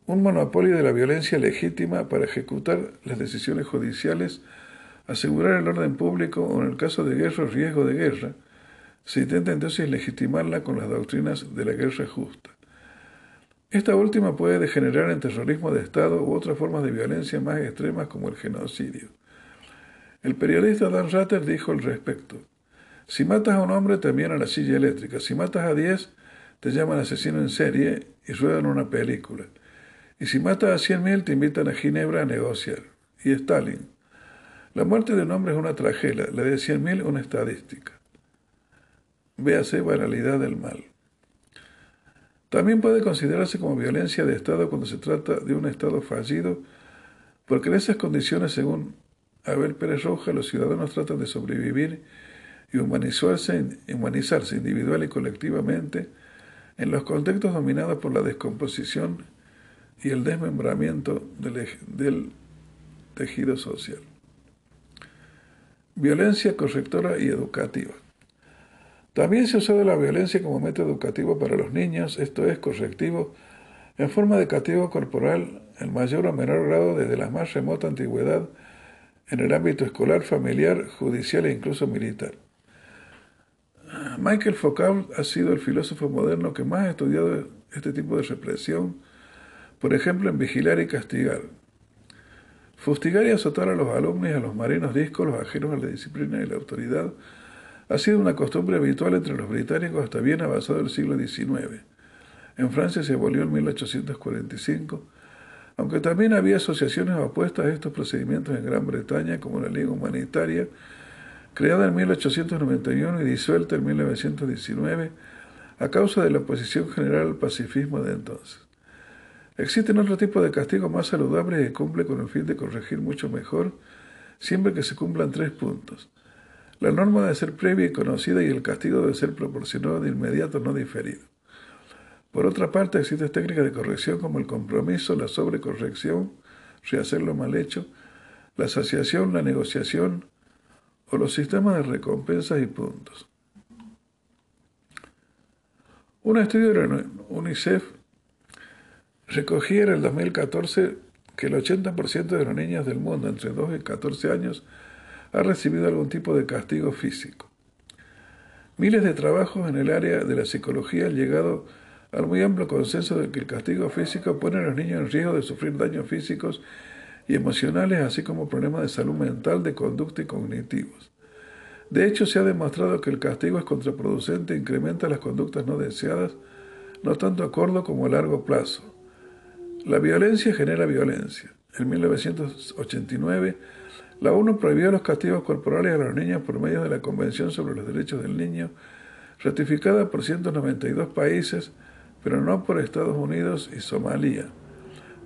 un monopolio de la violencia legítima para ejecutar las decisiones judiciales, asegurar el orden público o, en el caso de guerra riesgo de guerra, se intenta entonces legitimarla con las doctrinas de la guerra justa. Esta última puede degenerar en terrorismo de Estado u otras formas de violencia más extremas como el genocidio. El periodista Dan Ratter dijo al respecto, si matas a un hombre te envían a la silla eléctrica, si matas a diez te llaman asesino en serie y ruedan una película, y si matas a cien mil te invitan a Ginebra a negociar. Y Stalin, la muerte de un hombre es una tragedia, la de cien mil una estadística. Véase banalidad del mal. También puede considerarse como violencia de Estado cuando se trata de un Estado fallido, porque en esas condiciones, según Abel Pérez Roja, los ciudadanos tratan de sobrevivir y humanizarse, humanizarse individual y colectivamente en los contextos dominados por la descomposición y el desmembramiento del, tejido social. Violencia correctora y educativa. También se usa la violencia como método educativo para los niños, esto es correctivo, en forma de castigo corporal en mayor o menor grado desde la más remota antigüedad en el ámbito escolar, familiar, judicial e incluso militar. Michael Foucault ha sido el filósofo moderno que más ha estudiado este tipo de represión, por ejemplo en Vigilar y Castigar. Fustigar y azotar a los alumnos a los marinos discos, los ajenos a la disciplina y la autoridad, ha sido una costumbre habitual entre los británicos hasta bien avanzado el siglo XIX. En Francia se abolió en 1845, aunque también había asociaciones opuestas a estos procedimientos en Gran Bretaña, como la Liga Humanitaria, creada en 1891 y disuelta en 1919 a causa de la oposición general al pacifismo de entonces. Existen otro tipo de castigos más saludables que cumple con el fin de corregir mucho mejor, siempre que se cumplan tres puntos. La norma debe ser previa y conocida y el castigo debe ser proporcionado de inmediato, no diferido. Por otra parte, existen técnicas de corrección como el compromiso, la sobrecorrección, rehacer lo mal hecho, la asociación, la negociación o los sistemas de recompensas y puntos. Un estudio de UNICEF recogía en el 2014 que el 80% de los niños del mundo entre 2 y 14 años ha recibido algún tipo de castigo físico. Miles de trabajos en el área de la psicología han llegado al muy amplio consenso de que el castigo físico pone a los niños en riesgo de sufrir daños físicos y emocionales, así como problemas de salud mental, de conducta y cognitivos. De hecho, se ha demostrado que el castigo es contraproducente e incrementa las conductas no deseadas, no tanto a corto como a largo plazo. La violencia genera violencia. En 1989, la ONU prohibió los castigos corporales a los niños por medio de la Convención sobre los Derechos del Niño, ratificada por 192 países, pero no por Estados Unidos y Somalia.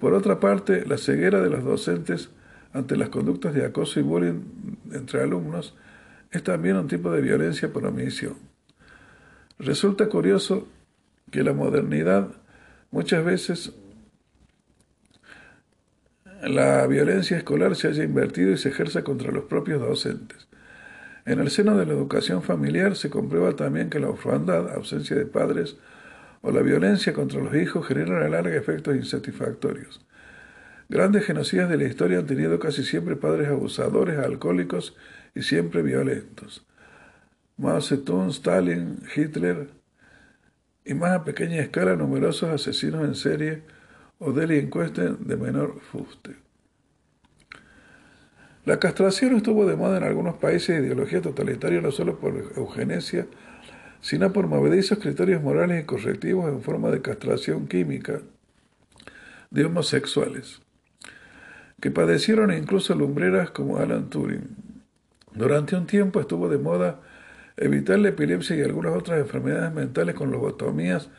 Por otra parte, la ceguera de los docentes ante las conductas de acoso y bullying entre alumnos es también un tipo de violencia por omisión. Resulta curioso que la modernidad muchas veces la violencia escolar se haya invertido y se ejerza contra los propios docentes. En el seno de la educación familiar se comprueba también que la orfandad, ausencia de padres o la violencia contra los hijos generan a larga efectos insatisfactorios. Grandes genocidas de la historia han tenido casi siempre padres abusadores, alcohólicos y siempre violentos. Mao Zedong, Stalin, Hitler y más a pequeña escala numerosos asesinos en serie o delincuentes de menor fuste. La castración estuvo de moda en algunos países de ideología totalitaria no solo por eugenesia, sino por movedizos criterios morales y correctivos en forma de castración química de homosexuales, que padecieron incluso lumbreras como Alan Turing. Durante un tiempo estuvo de moda evitar la epilepsia y algunas otras enfermedades mentales con lobotomías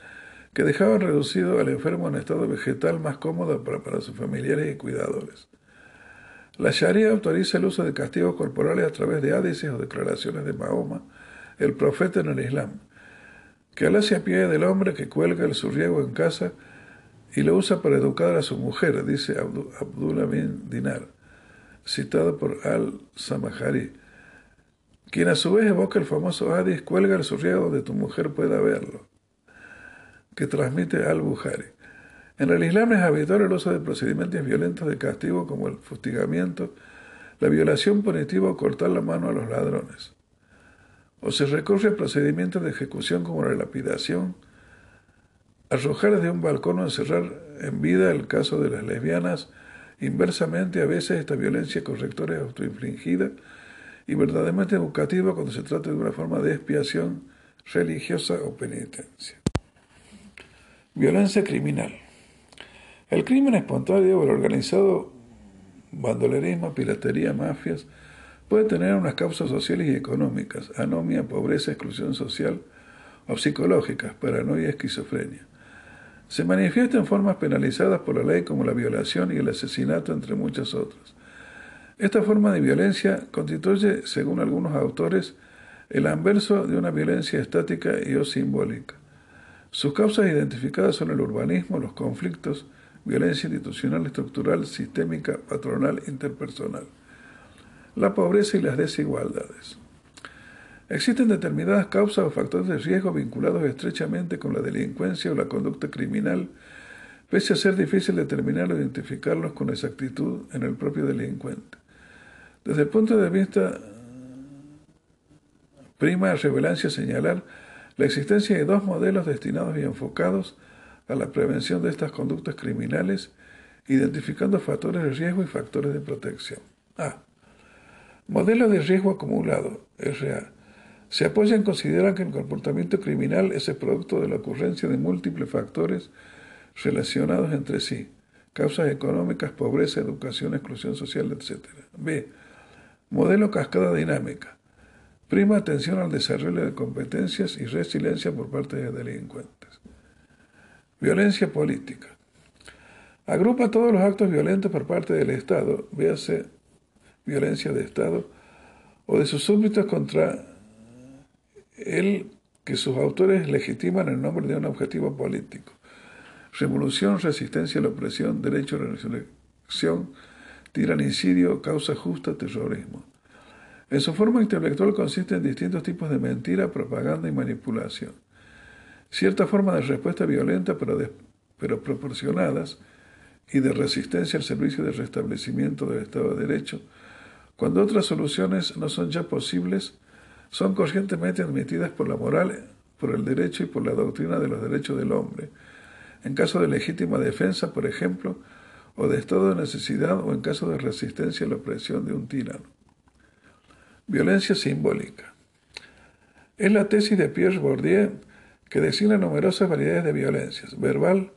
que dejaban reducido al enfermo en estado vegetal más cómodo para, para sus familiares y cuidadores. La Sharia autoriza el uso de castigos corporales a través de hadices o declaraciones de Mahoma, el profeta en el Islam, que Allah se pie del hombre que cuelga el surriego en casa y lo usa para educar a su mujer, dice Abdullah bin Dinar, citado por Al-Samahari, quien a su vez evoca el famoso hadith, cuelga el surriego donde tu mujer pueda verlo, que transmite Al-Bukhari. En el Islam es habitual el uso de procedimientos violentos de castigo como el fustigamiento, la violación punitiva o cortar la mano a los ladrones. O se recurre a procedimientos de ejecución como la lapidación, arrojar desde un balcón o encerrar en vida el caso de las lesbianas. Inversamente, a veces esta violencia correctora es autoinfligida y verdaderamente educativa cuando se trata de una forma de expiación religiosa o penitencia. Violencia criminal. El crimen espontáneo, el organizado, bandolerismo, piratería, mafias, puede tener unas causas sociales y económicas, anomia, pobreza, exclusión social o psicológicas, paranoia, esquizofrenia. Se manifiesta en formas penalizadas por la ley como la violación y el asesinato, entre muchas otras. Esta forma de violencia constituye, según algunos autores, el anverso de una violencia estática y o simbólica. Sus causas identificadas son el urbanismo, los conflictos, violencia institucional, estructural, sistémica, patronal, interpersonal, la pobreza y las desigualdades. Existen determinadas causas o factores de riesgo vinculados estrechamente con la delincuencia o la conducta criminal, pese a ser difícil determinar o identificarlos con exactitud en el propio delincuente. Desde el punto de vista prima revelancia señalar la existencia de dos modelos destinados y enfocados a la prevención de estas conductas criminales, identificando factores de riesgo y factores de protección. A. Modelo de riesgo acumulado, RA. Se apoya en considerar que el comportamiento criminal es el producto de la ocurrencia de múltiples factores relacionados entre sí, causas económicas, pobreza, educación, exclusión social, etc. B. Modelo cascada dinámica. Prima atención al desarrollo de competencias y resiliencia por parte de delincuentes. Violencia política. Agrupa todos los actos violentos por parte del Estado, véase violencia de Estado, o de sus súbditos contra él que sus autores legitiman en nombre de un objetivo político. Revolución, resistencia a la opresión, derecho a la resurrección, tiranicidio, causa justa, terrorismo. En su forma intelectual consiste en distintos tipos de mentira, propaganda y manipulación cierta forma de respuesta violenta pero, pero proporcionadas y de resistencia al servicio de restablecimiento del Estado de Derecho, cuando otras soluciones no son ya posibles, son conscientemente admitidas por la moral, por el derecho y por la doctrina de los derechos del hombre, en caso de legítima defensa, por ejemplo, o de estado de necesidad o en caso de resistencia a la opresión de un tirano. Violencia simbólica. Es la tesis de Pierre Bourdieu que designa numerosas variedades de violencias, verbal,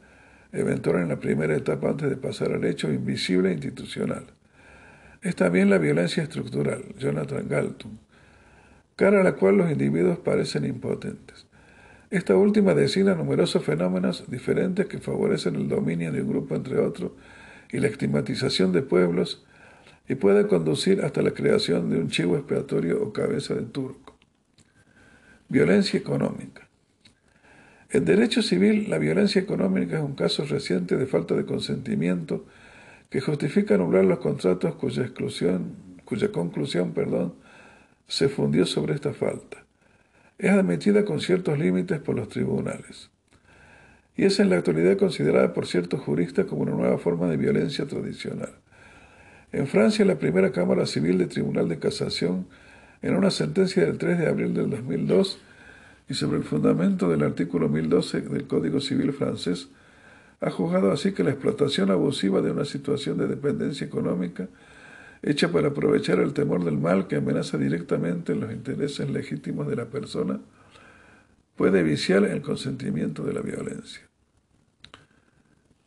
eventual en la primera etapa antes de pasar al hecho invisible e institucional. Es también la violencia estructural, Jonathan Galton, cara a la cual los individuos parecen impotentes. Esta última designa numerosos fenómenos diferentes que favorecen el dominio de un grupo entre otros y la estigmatización de pueblos y puede conducir hasta la creación de un chivo expiatorio o cabeza de turco. Violencia económica. En derecho civil, la violencia económica es un caso reciente de falta de consentimiento que justifica anular los contratos cuya, exclusión, cuya conclusión perdón, se fundió sobre esta falta. Es admitida con ciertos límites por los tribunales. Y es en la actualidad considerada por ciertos juristas como una nueva forma de violencia tradicional. En Francia, la primera Cámara Civil de Tribunal de Casación, en una sentencia del 3 de abril del 2002, y sobre el fundamento del artículo 1012 del Código Civil francés, ha juzgado así que la explotación abusiva de una situación de dependencia económica hecha para aprovechar el temor del mal que amenaza directamente los intereses legítimos de la persona, puede viciar el consentimiento de la violencia.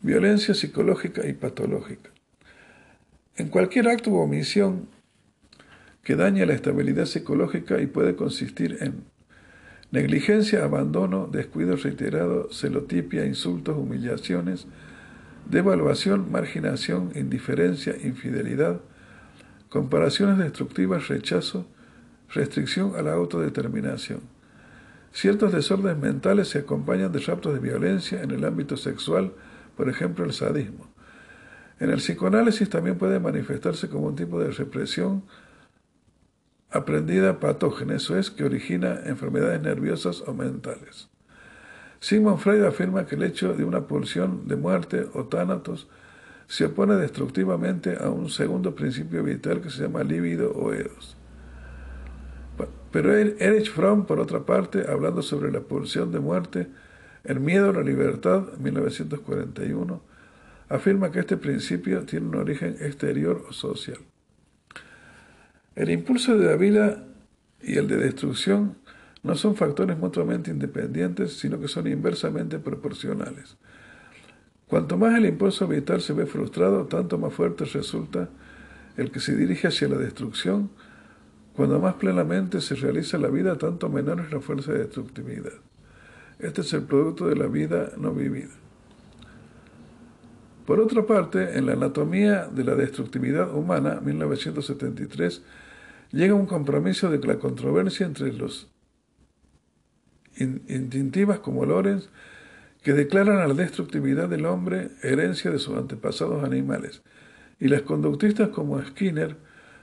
Violencia psicológica y patológica. En cualquier acto u omisión que dañe la estabilidad psicológica y puede consistir en negligencia, abandono, descuido reiterado, celotipia, insultos, humillaciones, devaluación, marginación, indiferencia, infidelidad, comparaciones destructivas, rechazo, restricción a la autodeterminación. Ciertos desórdenes mentales se acompañan de raptos de violencia en el ámbito sexual, por ejemplo el sadismo. En el psicoanálisis también puede manifestarse como un tipo de represión aprendida patógena, eso es, que origina enfermedades nerviosas o mentales. Sigmund Freud afirma que el hecho de una pulsión de muerte o tánatos se opone destructivamente a un segundo principio vital que se llama líbido o eros. Pero Erich Fromm, por otra parte, hablando sobre la pulsión de muerte, el miedo a la libertad, 1941, afirma que este principio tiene un origen exterior o social. El impulso de la vida y el de destrucción no son factores mutuamente independientes, sino que son inversamente proporcionales. Cuanto más el impulso vital se ve frustrado, tanto más fuerte resulta el que se dirige hacia la destrucción. Cuando más plenamente se realiza la vida, tanto menor es la fuerza de destructividad. Este es el producto de la vida no vivida. Por otra parte, en la anatomía de la destructividad humana, 1973, llega un compromiso de la controversia entre los instintivas como Lorenz que declaran a la destructividad del hombre herencia de sus antepasados animales, y las conductistas como Skinner,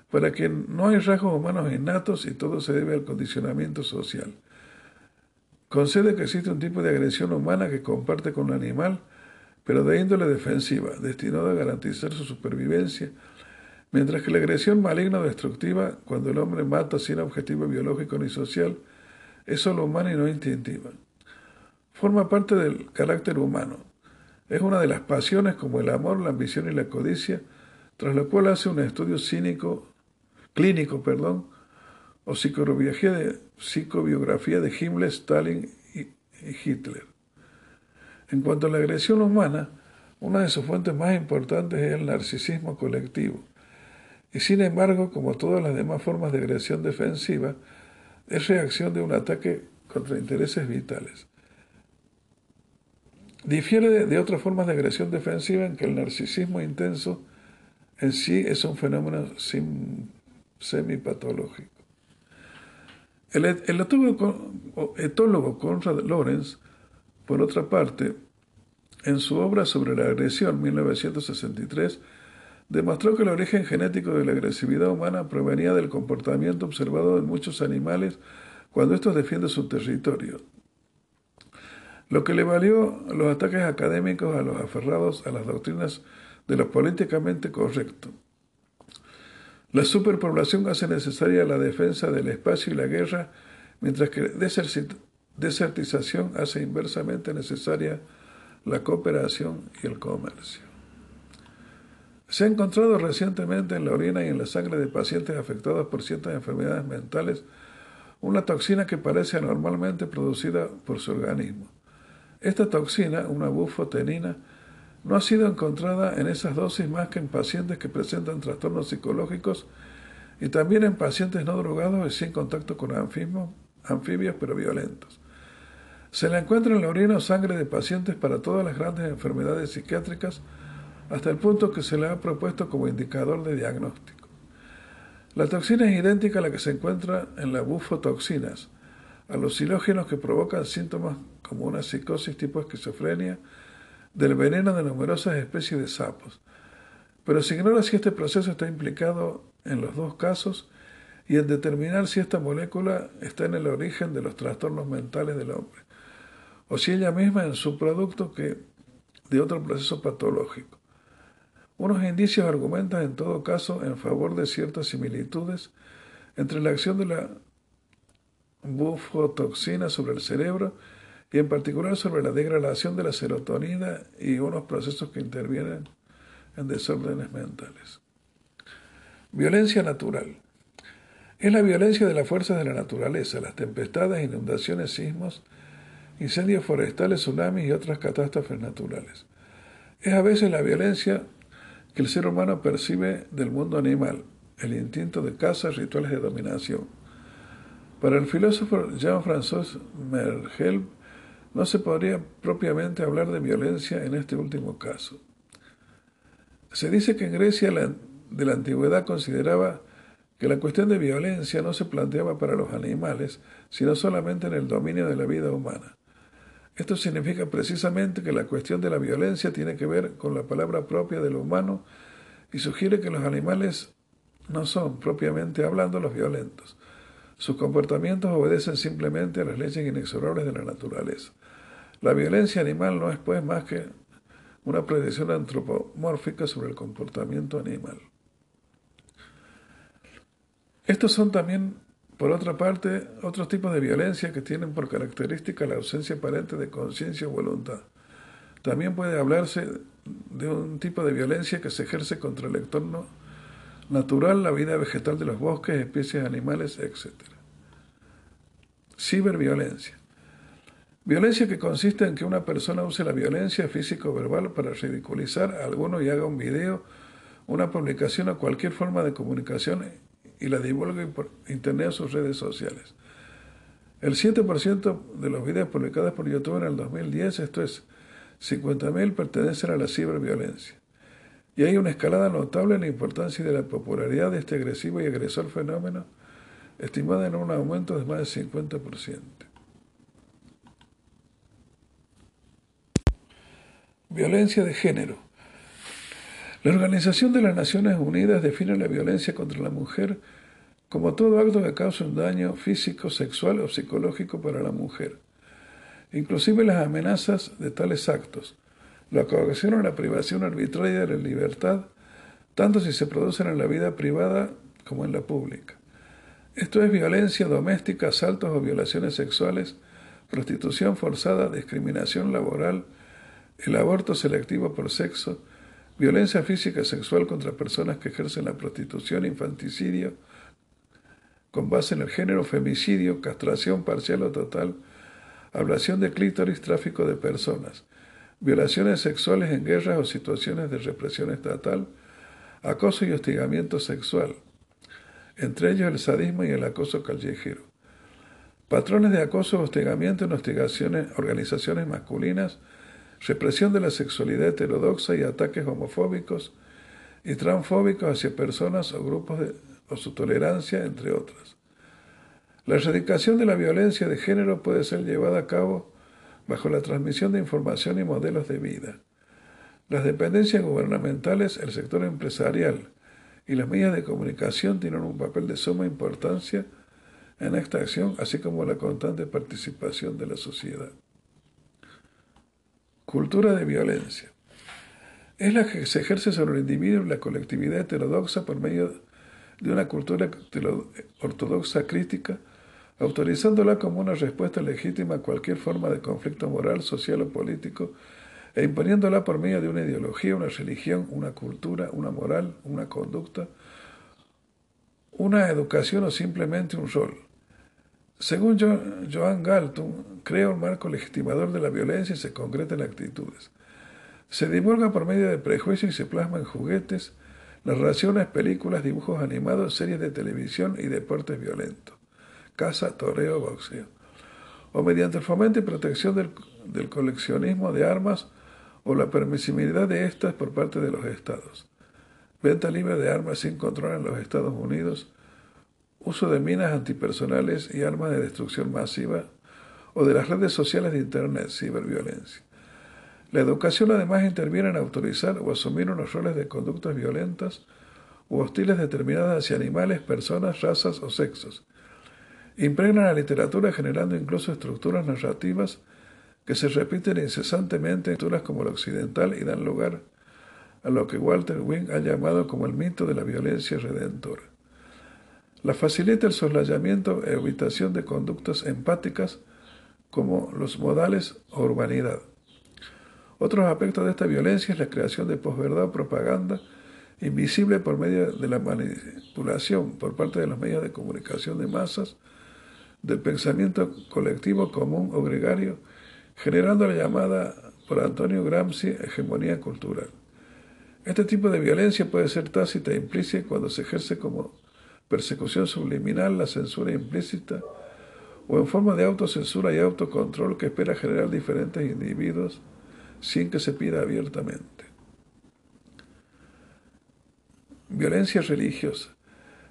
para que no hay rasgos humanos innatos y todo se debe al condicionamiento social. Concede que existe un tipo de agresión humana que comparte con un animal, pero de índole defensiva, destinado a garantizar su supervivencia, mientras que la agresión maligna o destructiva, cuando el hombre mata sin objetivo biológico ni social, es solo humana y no instintiva forma parte del carácter humano. Es una de las pasiones como el amor, la ambición y la codicia, tras lo cual hace un estudio cínico, clínico perdón, o psicobiografía de, psicobiografía de Himmler, Stalin y Hitler. En cuanto a la agresión humana, una de sus fuentes más importantes es el narcisismo colectivo. Y sin embargo, como todas las demás formas de agresión defensiva, es reacción de un ataque contra intereses vitales. Difiere de, otras formas de agresión defensiva en que el narcisismo intenso en sí es un fenómeno semipatológico. El, el etólogo Conrad Lorenz, por otra parte, en su obra sobre la agresión 1963, demostró que el origen genético de la agresividad humana provenía del comportamiento observado en muchos animales cuando estos defienden su territorio, lo que le valió los ataques académicos a los aferrados a las doctrinas de lo políticamente correcto. La superpoblación hace necesaria la defensa del espacio y la guerra, mientras que desertización hace inversamente necesaria la cooperación y el comercio. Se ha encontrado recientemente en la orina y en la sangre de pacientes afectados por ciertas enfermedades mentales una toxina que parece anormalmente producida por su organismo. Esta toxina, una bufotenina, no ha sido encontrada en esas dosis más que en pacientes que presentan trastornos psicológicos y también en pacientes no drogados y sin contacto con anfibios, pero violentos. Se le encuentra en la orina o sangre de pacientes para todas las grandes enfermedades psiquiátricas, hasta el punto que se le ha propuesto como indicador de diagnóstico. La toxina es idéntica a la que se encuentra en las bufotoxinas, a los silógenos que provocan síntomas como una psicosis tipo esquizofrenia, del veneno de numerosas especies de sapos. Pero se ignora si este proceso está implicado en los dos casos y en determinar si esta molécula está en el origen de los trastornos mentales del hombre, o si ella misma es su producto que de otro proceso patológico. Unos indicios argumentan en todo caso en favor de ciertas similitudes entre la acción de la bufotoxina sobre el cerebro y en particular sobre la degradación de la serotonina y unos procesos que intervienen en desórdenes mentales. Violencia natural. Es la violencia de las fuerzas de la naturaleza, las tempestades, inundaciones, sismos, incendios forestales, tsunamis y otras catástrofes naturales. Es a veces la violencia que el ser humano percibe del mundo animal, el instinto de caza, rituales de dominación. Para el filósofo Jean-François Mergel, no se podría propiamente hablar de violencia en este último caso. Se dice que en Grecia de la antigüedad consideraba que la cuestión de violencia no se planteaba para los animales, sino solamente en el dominio de la vida humana. Esto significa precisamente que la cuestión de la violencia tiene que ver con la palabra propia de lo humano y sugiere que los animales no son, propiamente hablando, los violentos. Sus comportamientos obedecen simplemente a las leyes inexorables de la naturaleza. La violencia animal no es pues más que una predicción antropomórfica sobre el comportamiento animal. Estos son también, por otra parte, otros tipos de violencia que tienen por característica la ausencia aparente de conciencia o voluntad. También puede hablarse de un tipo de violencia que se ejerce contra el entorno natural, la vida vegetal de los bosques, especies animales, etc. Ciberviolencia. Violencia que consiste en que una persona use la violencia física o verbal para ridiculizar a alguno y haga un video, una publicación o cualquier forma de comunicación y la divulgue por internet o sus redes sociales. El 7% de los videos publicados por YouTube en el 2010, esto es 50.000, pertenecen a la ciberviolencia. Y hay una escalada notable en la importancia de la popularidad de este agresivo y agresor fenómeno, estimada en un aumento de más del 50%. Violencia de género. La Organización de las Naciones Unidas define la violencia contra la mujer como todo acto que causa un daño físico, sexual o psicológico para la mujer, inclusive las amenazas de tales actos, lo que ocasiona la privación arbitraria de la libertad, tanto si se producen en la vida privada como en la pública. Esto es violencia doméstica, asaltos o violaciones sexuales, prostitución forzada, discriminación laboral, el aborto selectivo por sexo, violencia física y sexual contra personas que ejercen la prostitución, infanticidio, con base en el género, femicidio, castración parcial o total, ablación de clítoris, tráfico de personas, violaciones sexuales en guerras o situaciones de represión estatal, acoso y hostigamiento sexual, entre ellos el sadismo y el acoso callejero. Patrones de acoso, hostigamiento en hostigaciones, organizaciones masculinas, represión de la sexualidad heterodoxa y ataques homofóbicos y transfóbicos hacia personas o grupos o su tolerancia, entre otras. La erradicación de la violencia de género puede ser llevada a cabo bajo la transmisión de información y modelos de vida. Las dependencias gubernamentales, el sector empresarial y las medios de comunicación tienen un papel de suma importancia en esta acción, así como la constante participación de la sociedad. Cultura de violencia. Es la que se ejerce sobre el individuo y la colectividad heterodoxa por medio de una cultura ortodoxa crítica, autorizándola como una respuesta legítima a cualquier forma de conflicto moral, social o político, e imponiéndola por medio de una ideología, una religión, una cultura, una moral, una conducta, una educación o simplemente un rol. Según Joan Galton, crea un marco legitimador de la violencia y se concreta en actitudes. Se divulga por medio de prejuicios y se plasma en juguetes, narraciones, películas, dibujos animados, series de televisión y deportes violentos. Caza, toreo, boxeo. o mediante el fomento y protección del, del coleccionismo de armas o la permisibilidad de estas por parte de los estados. Venta libre de armas sin control en los Estados Unidos, uso de minas antipersonales y armas de destrucción masiva o de las redes sociales de Internet, ciberviolencia. La educación además interviene en autorizar o asumir unos roles de conductas violentas o hostiles determinadas hacia animales, personas, razas o sexos. Impregna la literatura generando incluso estructuras narrativas que se repiten incesantemente en culturas como la occidental y dan lugar a lo que Walter Wing ha llamado como el mito de la violencia redentora. La facilita el soslayamiento e evitación de conductas empáticas como los modales o urbanidad. Otros aspectos de esta violencia es la creación de posverdad o propaganda invisible por medio de la manipulación por parte de los medios de comunicación de masas del pensamiento colectivo común o gregario, generando la llamada por Antonio Gramsci hegemonía cultural. Este tipo de violencia puede ser tácita e implícita cuando se ejerce como persecución subliminal, la censura implícita, o en forma de autocensura y autocontrol que espera generar diferentes individuos sin que se pida abiertamente. Violencia religiosa.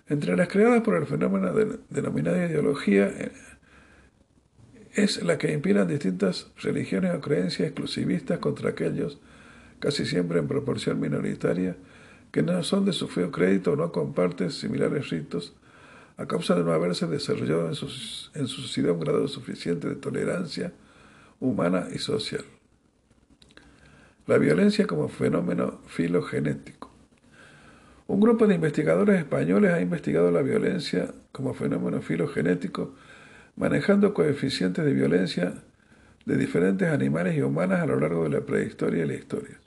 Entre las creadas por el fenómeno denominado ideología, eh, es la que inspiran distintas religiones o creencias exclusivistas contra aquellos, casi siempre en proporción minoritaria, que no son de su feo crédito o no comparten similares ritos, a causa de no haberse desarrollado en su, en su sociedad un grado suficiente de tolerancia humana y social. La violencia como fenómeno filogenético. Un grupo de investigadores españoles ha investigado la violencia como fenómeno filogenético, manejando coeficientes de violencia de diferentes animales y humanas a lo largo de la prehistoria y la historia.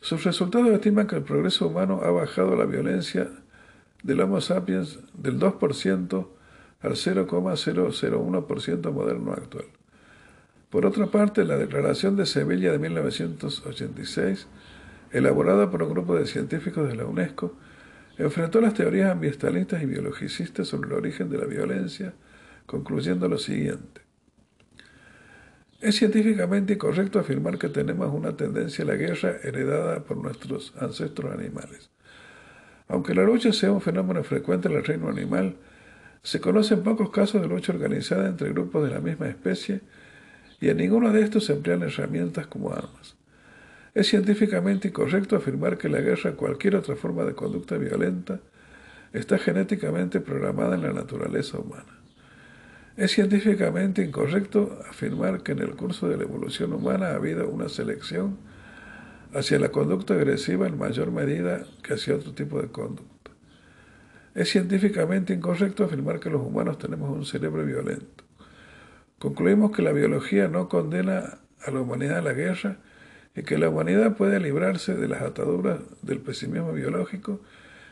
Sus resultados estiman que el progreso humano ha bajado la violencia del Homo sapiens del 2% al 0,001% moderno actual. Por otra parte, la Declaración de Sevilla de 1986, elaborada por un grupo de científicos de la UNESCO, enfrentó las teorías ambientalistas y biologicistas sobre el origen de la violencia, concluyendo lo siguiente. Es científicamente incorrecto afirmar que tenemos una tendencia a la guerra heredada por nuestros ancestros animales. Aunque la lucha sea un fenómeno frecuente en el reino animal, se conocen pocos casos de lucha organizada entre grupos de la misma especie y en ninguno de estos se emplean herramientas como armas. Es científicamente incorrecto afirmar que la guerra cualquier otra forma de conducta violenta está genéticamente programada en la naturaleza humana. Es científicamente incorrecto afirmar que en el curso de la evolución humana ha habido una selección hacia la conducta agresiva en mayor medida que hacia otro tipo de conducta. Es científicamente incorrecto afirmar que los humanos tenemos un cerebro violento. Concluimos que la biología no condena a la humanidad a la guerra y que la humanidad puede librarse de las ataduras del pesimismo biológico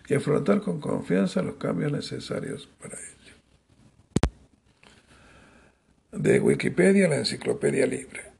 y afrontar con confianza los cambios necesarios para ello. De Wikipedia, la enciclopedia libre.